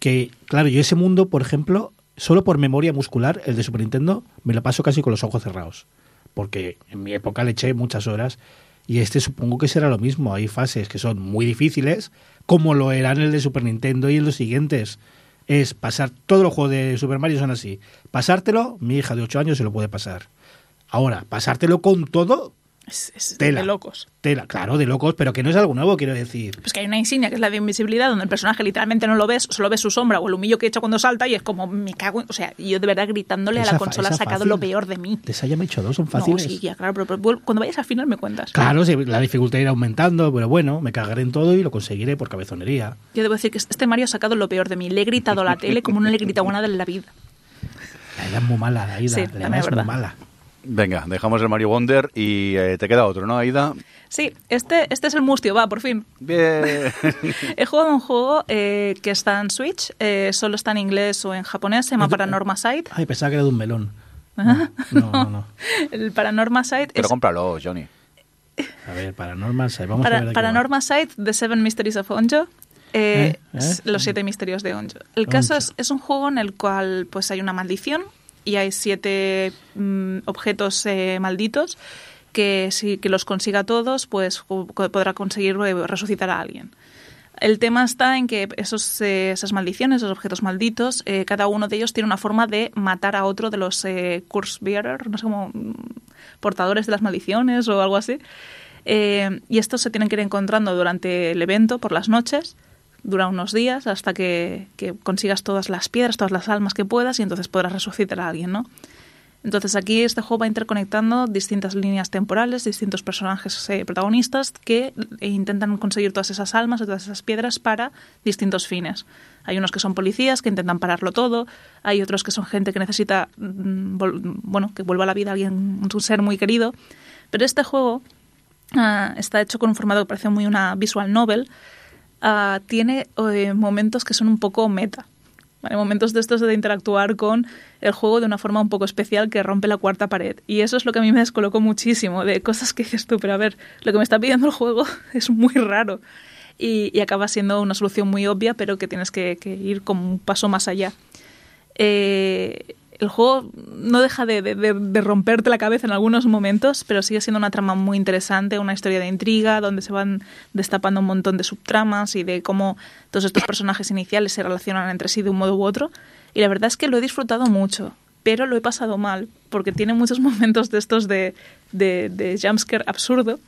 Que, claro, yo ese mundo, por ejemplo, solo por memoria muscular, el de Super Nintendo, me lo paso casi con los ojos cerrados. Porque en mi época le eché muchas horas. Y este supongo que será lo mismo. Hay fases que son muy difíciles, como lo eran el de Super Nintendo y en los siguientes. Es pasar, todos los juegos de Super Mario son así. Pasártelo, mi hija de 8 años se lo puede pasar. Ahora, pasártelo con todo, Es, es Tela. de locos. tela, claro, de locos, pero que no es algo nuevo, quiero decir. Pues que hay una insignia que es la de invisibilidad, donde el personaje literalmente no lo ves, solo ves su sombra o el humillo que echa cuando salta y es como, me cago en... O sea, yo de verdad gritándole a la consola ha sacado fácil. lo peor de mí. Les haya hecho dos, son No, fáciles. sí, ya, claro, pero, cuando vayas al final me cuentas. Claro, sí, la dificultad irá aumentando, pero bueno, me cagaré en todo y lo conseguiré por cabezonería. Yo debo decir que este Mario ha sacado lo peor de mí. Le he gritado a la tele como no le he gritado a nada en la vida. La edad es muy mala, la Sí, la es es muy verdad. mala. Venga, dejamos el Mario Wonder y eh, te queda otro, ¿no, Aida? Sí, este, este es el mustio, va, por fin. Bien. He jugado un juego eh, que está en Switch, eh, solo está en inglés o en japonés, se llama Paranorma Side. Ay, pensaba que era de un melón. No, no, no. no. El Paranorma Side Pero es cómpralo, Johnny. A ver, Paranormal Side, vamos a Para, ver. de qué Paranorma Side, The Seven Mysteries of Onjo. eh, ¿Eh? ¿Eh? Los siete misterios de Onjo. El caso Onjo. es, es un juego en el cual pues hay una maldición y hay siete mm, objetos eh, malditos que si que los consiga todos, pues podrá conseguir eh, resucitar a alguien. El tema está en que esos, eh, esas maldiciones, esos objetos malditos, eh, cada uno de ellos tiene una forma de matar a otro de los curse bearer, no sé cómo, mm, portadores de las maldiciones o algo así. Y estos se tienen que ir encontrando durante el evento por las noches. Dura unos días hasta que, consigas todas las piedras, todas las almas que puedas y entonces podrás resucitar a alguien, ¿no? Entonces aquí este juego va interconectando distintas líneas temporales, distintos personajes eh, protagonistas que eh, intentan conseguir todas esas almas, todas esas piedras para distintos fines. Hay unos que son policías que intentan pararlo todo, hay otros que son gente que necesita, mm, bueno, que vuelva a la vida alguien, un ser muy querido. Pero este juego ah, está hecho con un formato que parece muy una visual novel. Ah, tiene eh, momentos que son un poco meta. ¿vale? Momentos de estos de interactuar con el juego de una forma un poco especial que rompe la cuarta pared. Y eso es lo que a mí me descolocó muchísimo, de cosas que dices tú, pero a ver, lo que me está pidiendo el juego es muy raro. Y, y acaba siendo una solución muy obvia, pero que tienes que, que ir como un paso más allá. Eh, el juego no deja de, romperte la cabeza en algunos momentos, pero sigue siendo una trama muy interesante, una historia de intriga, donde se van destapando un montón de subtramas y de cómo todos estos personajes iniciales se relacionan entre sí de un modo u otro. Y la verdad es que lo he disfrutado mucho, pero lo he pasado mal, porque tiene muchos momentos de estos de, de, de jumpscare absurdo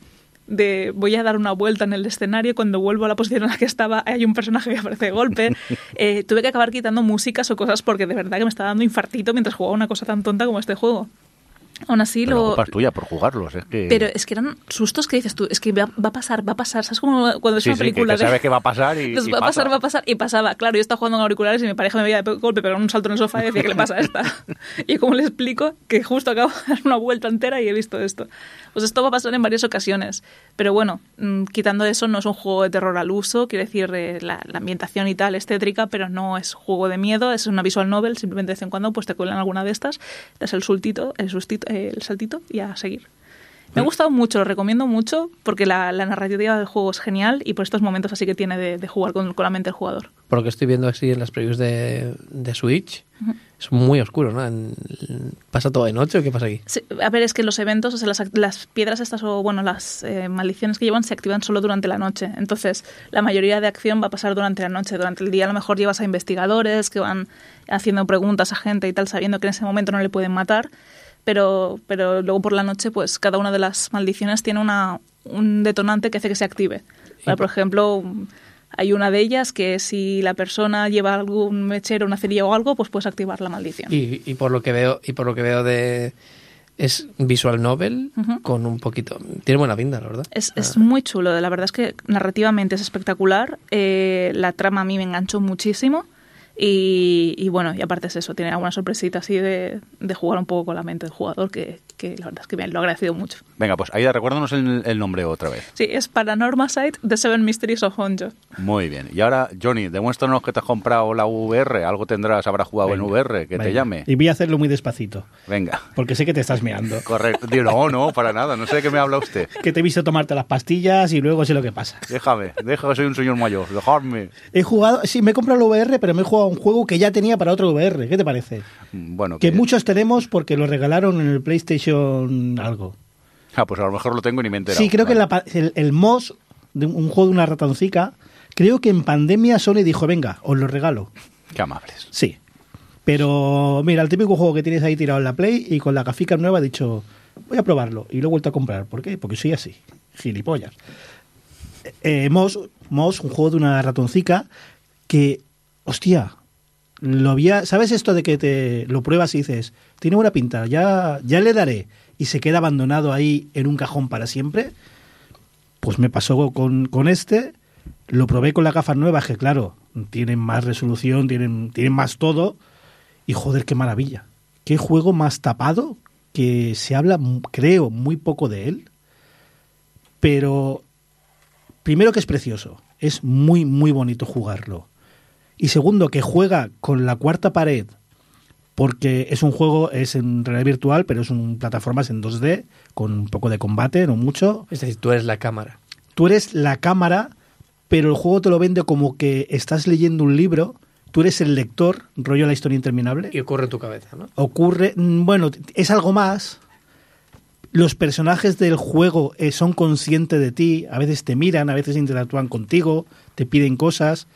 de voy a dar una vuelta en el escenario cuando vuelvo a la posición en la que estaba hay un personaje que aparece de golpe. Eh, tuve que acabar quitando músicas o cosas porque de verdad que me estaba dando infartito mientras jugaba una cosa tan tonta como este juego aún así Pero la lo culpa es tuya por jugarlos. Es que... pero es que eran sustos que dices tú es que va, va a pasar va a pasar sabes como cuando es Sí, una sí, que- película que de sabes que va a pasar y- y va a pasar pasa. va a pasar y pasaba claro yo estaba jugando con auriculares y mi pareja me veía de golpe pegaba un salto en el sofá y decía ¿qué le pasa a esta? y como le explico que justo acabo de dar una vuelta entera y he visto esto pues esto va a pasar en varias ocasiones pero bueno mm, quitando eso no es un juego de terror al uso quiere decir eh, la, la ambientación y tal es tétrica pero no es juego de miedo es una visual novel simplemente de vez en cuando pues te cuelan alguna de estas das el sultito el, sustito, eh, el saltito y a seguir me ha gustado mucho, lo recomiendo mucho porque la, la narrativa del juego es genial y por estos momentos así que tiene de, de jugar con, con la mente del jugador. Por lo que estoy viendo así en las previews de, de Switch, es muy oscuro, ¿no? ¿Pasa todo de noche o qué pasa aquí? Sí, a ver, es que los eventos, o sea, las, las piedras estas o, bueno, las eh, maldiciones que llevan se activan solo durante la noche. Entonces, la mayoría de acción va a pasar durante la noche. Durante el día a lo mejor llevas a investigadores que van haciendo preguntas a gente y tal, sabiendo que en ese momento no le pueden matar. Pero, pero luego por la noche, pues cada una de las maldiciones tiene una, un detonante que hace que se active. Por ejemplo, hay una de ellas que si la persona lleva algún mechero, una cerilla o algo, pues puedes activar la maldición. Y, y por lo que veo, y por lo que veo de es visual novel con un poquito. Tiene buena pinta, la verdad. Es, es muy chulo, la verdad es que narrativamente es espectacular. eh, la trama a mí me enganchó muchísimo. Y, y bueno, y aparte es eso, tiene alguna sorpresita así de, de jugar un poco con la mente del jugador, que, que la verdad es que me lo he agradecido mucho. Venga, pues Aida, recuérdanos el, el nombre otra vez. Sí, es Paranormal Site The Seven Mysteries of Honjo. Muy bien. Y ahora, Johnny, demuéstranos que te has comprado la VR. Algo tendrás, habrás jugado en VR, que te llame. Y voy a hacerlo muy despacito, Venga. porque sé que te estás meando. Correcto. Digo, No, no, para nada. No sé de qué me habla usted. Que te he visto tomarte las pastillas y luego sé lo que pasa. Déjame, deja que soy un señor mayor. Dejadme. He jugado, sí, me he comprado el VR, pero me he jugado a un juego que ya tenía para otro VR. ¿Qué te parece? Mm, Bueno, Que muchos tenemos porque lo regalaron en el PlayStation algo. Ah, pues a lo mejor lo tengo y ni me he enterado. Sí, creo que la el, el MOS, de un, un juego de una ratoncica, creo que en pandemia Sony dijo, venga, os lo regalo. Qué amables. Sí. Pero mira, el típico juego que tienes ahí tirado en la Play y con la gafica nueva he dicho, voy a probarlo. Y lo he vuelto a comprar. ¿Por qué? Porque soy así. Gilipollas. Eh, Moss, Moss, un juego de una ratoncica que, hostia, lo había... ¿Sabes esto de que te lo pruebas y dices, tiene buena pinta, ya, ya le daré? Y se queda abandonado ahí en un cajón para siempre. Pues me pasó con, con este. Lo probé con las gafas nuevas, que claro, tienen más resolución, tienen, tienen más todo. Y joder, qué maravilla. Qué juego más tapado, que se habla, creo, muy poco de él. Pero, primero que es precioso, es muy, muy bonito jugarlo. Y segundo, que juega con la cuarta pared, porque es un juego, es en realidad virtual, pero es un plataformas en 2D, con un poco de combate, no mucho Es decir, tú eres la cámara. tú eres la cámara, pero el juego te lo vende como que estás leyendo un libro, tú eres el lector, rollo la historia interminable. Y ocurre en tu cabeza, ¿no? Ocurre, mm, bueno, es algo más. Los personajes del juego eh, son conscientes de ti, a veces te miran, a veces interactúan contigo, te piden cosas.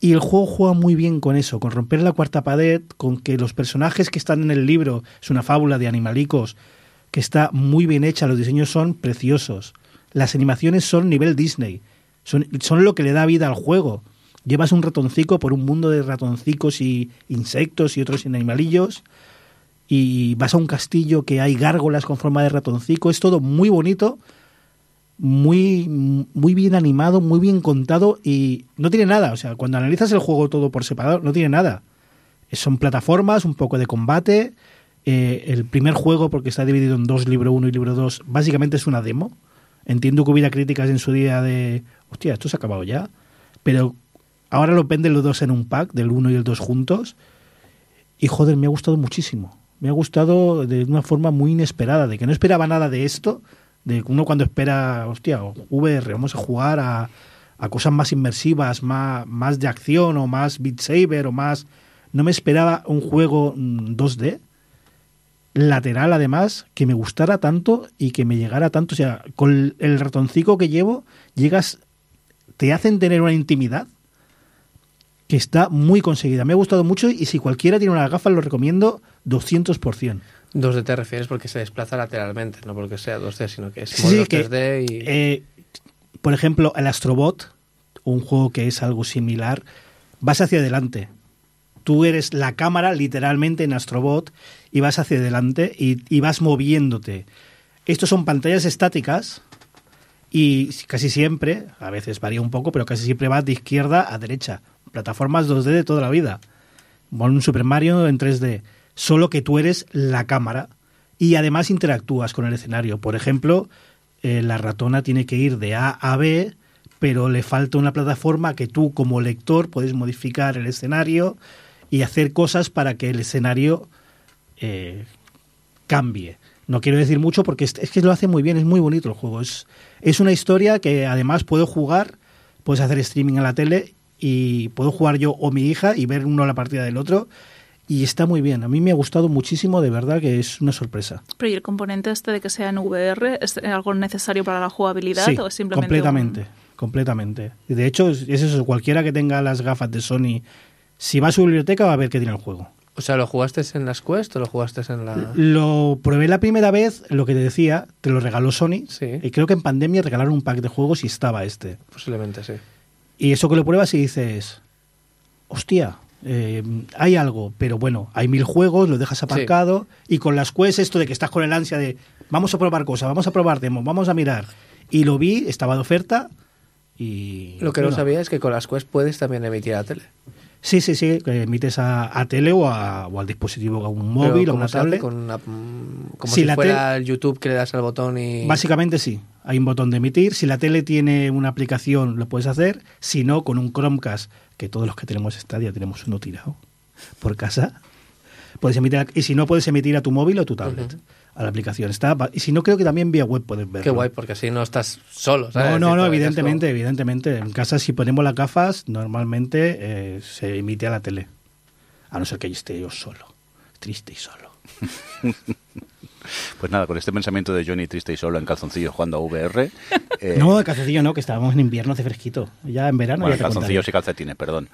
Y el juego juega muy bien con eso, con romper la cuarta pared, con que los personajes que están en el libro, es una fábula de animalicos, que está muy bien hecha, los diseños son preciosos. Las animaciones son nivel Disney, son, son lo que le da vida al juego. Llevas un ratoncico por un mundo de ratoncicos y insectos y otros animalillos y vas a un castillo que hay gárgolas con forma de ratoncico. Es todo muy bonito, muy, muy bien animado, muy bien contado y no tiene nada. O sea, cuando analizas el juego todo por separado, no tiene nada. Son plataformas, un poco de combate. Eh, el primer juego, porque está dividido en dos, libro 1 y libro 2, básicamente es una demo. Entiendo que hubiera críticas en su día de, hostia, esto se ha acabado ya. Pero ahora lo venden los dos en un pack, del 1 y el 2 juntos. Y joder, me ha gustado muchísimo. Me ha gustado de una forma muy inesperada, de que no esperaba nada de esto, de uno cuando espera, hostia, VR, vamos a jugar a, a cosas más inmersivas, más, más de acción o más Beat Saber o más... No me esperaba un juego mm, 2D, lateral además, que me gustara tanto y que me llegara tanto. O sea, con el ratoncico que llevo, llegas, te hacen tener una intimidad que está muy conseguida. Me ha gustado mucho y si cualquiera tiene una gafas lo recomiendo 200%. 2D te refieres porque se desplaza lateralmente, no porque sea 2D, sino que es Sí, que, 3D y... eh, por ejemplo, el Astrobot, un juego que es algo similar, vas hacia adelante. Tú eres la cámara literalmente en Astrobot y vas hacia adelante y, y vas moviéndote. Estos son pantallas estáticas y casi siempre, a veces varía un poco, pero casi siempre vas de izquierda a derecha. Plataformas 2D de toda la vida. Bueno, un Super Mario en 3D. Solo que tú eres la cámara y además interactúas con el escenario. Por ejemplo, eh, la ratona tiene que ir de A a B, pero le falta una plataforma que tú como lector puedes modificar el escenario y hacer cosas para que el escenario eh, cambie. No quiero decir mucho porque es, que lo hace muy bien, es muy bonito el juego. Es, es una historia que además puedo jugar, puedes hacer streaming en la tele y puedo jugar yo o mi hija y ver uno la partida del otro. Y está muy bien. A mí me ha gustado muchísimo, de verdad que es una sorpresa. Pero ¿y el componente este de que sea en VR es algo necesario para la jugabilidad Sí, o es simplemente completamente, un- completamente. Y De hecho, es es eso, cualquiera que tenga las gafas de Sony, si va a su biblioteca va a ver que tiene el juego. O sea, ¿lo jugaste en las Quest o lo jugaste en la...? Lo probé la primera vez, lo que te decía, te lo regaló Sony. Sí. Y creo que en pandemia regalaron un pack de juegos y estaba este. Posiblemente, sí. Y eso que lo pruebas y dices, hostia, eh, hay algo, pero bueno, hay mil juegos, lo dejas aparcado y con las quests esto de que estás con el ansia de vamos a probar cosas, vamos a probar demos, vamos a mirar. Y lo vi, estaba de oferta y... Lo que no sabía es que con las Quest puedes también emitir a la tele. Sí, sí, sí, que emites a, a tele o, a- o al dispositivo, a un móvil ¿cómo una tablet. Con una- como Si si la fuera el YouTube que le das al botón y... Básicamente sí, hay un botón de emitir. Si la tele tiene una aplicación, lo puedes hacer. Si no, con un Chromecast, que todos los que tenemos Stadia tenemos uno tirado por casa, puedes emitir. Y si no, puedes emitir a tu móvil o tu tablet. A la aplicación. Está, y si no, creo que también vía web puedes verlo. Qué guay, porque así no estás solo, ¿sabes? No, no, no, evidentemente, evidentemente. En casa, si ponemos las gafas, normalmente eh, se emite a la tele. A no ser que yo esté yo solo. Triste y solo. Pues nada, con este pensamiento de Johnny triste y solo en calzoncillo jugando a VR. eh, No, de calzoncillo no, que estábamos en invierno, hace fresquito. Ya en verano bueno, ya te calzoncillos y calcetines, perdón.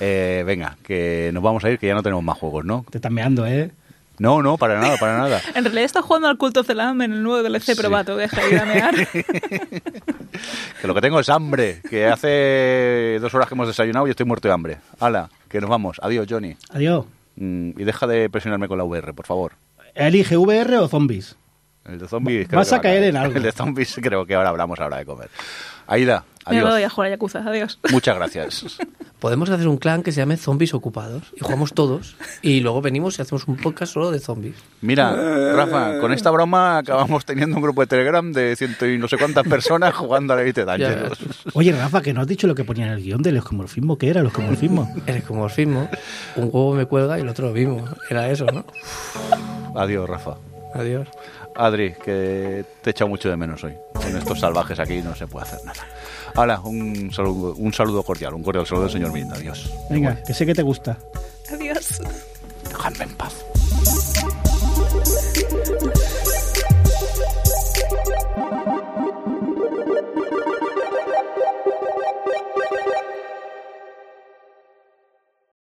Eh, venga, que nos vamos a ir, que ya no tenemos más juegos, ¿no? Te están meando, ¿eh? No, no, para nada, para nada. En realidad está jugando al Cult of the Lamb en el nuevo DLC, Sí. pero va, te deja ir a mear. Que lo que tengo es hambre, que hace dos horas que hemos desayunado y estoy muerto de hambre. Hala, que nos vamos. Adiós, Johnny. Adiós. Mm, y deja de presionarme con la VR, por favor. Elige VR o zombies. El de zombies. creo Vas que a va caer en algo. El de zombies creo que ahora hablamos ahora de comer. Aida, Me voy a adiós. jugar a Yakuza, adiós. Muchas gracias. Podemos hacer un clan que se llame Zombies Ocupados y jugamos todos y luego venimos y hacemos un podcast solo de zombies. Mira, Rafa, con esta broma acabamos teniendo un grupo de Telegram de ciento y no sé cuántas personas jugando a la Elite Dangerous. Oye, Rafa, que no has dicho lo que ponía en el guion del escomorfismo. ¿Qué era el escomorfismo? El escomorfismo, un huevo me cuelga y el otro lo mismo. Era eso, ¿no? Adiós, Rafa. Adiós. Adri, que te he echado mucho de menos hoy. Con estos salvajes aquí no se puede hacer nada. Hola, un saludo, un saludo cordial, un cordial saludo del señor Mirinda. Adiós. Venga, que sé que te gusta. Adiós. Dejadme en paz.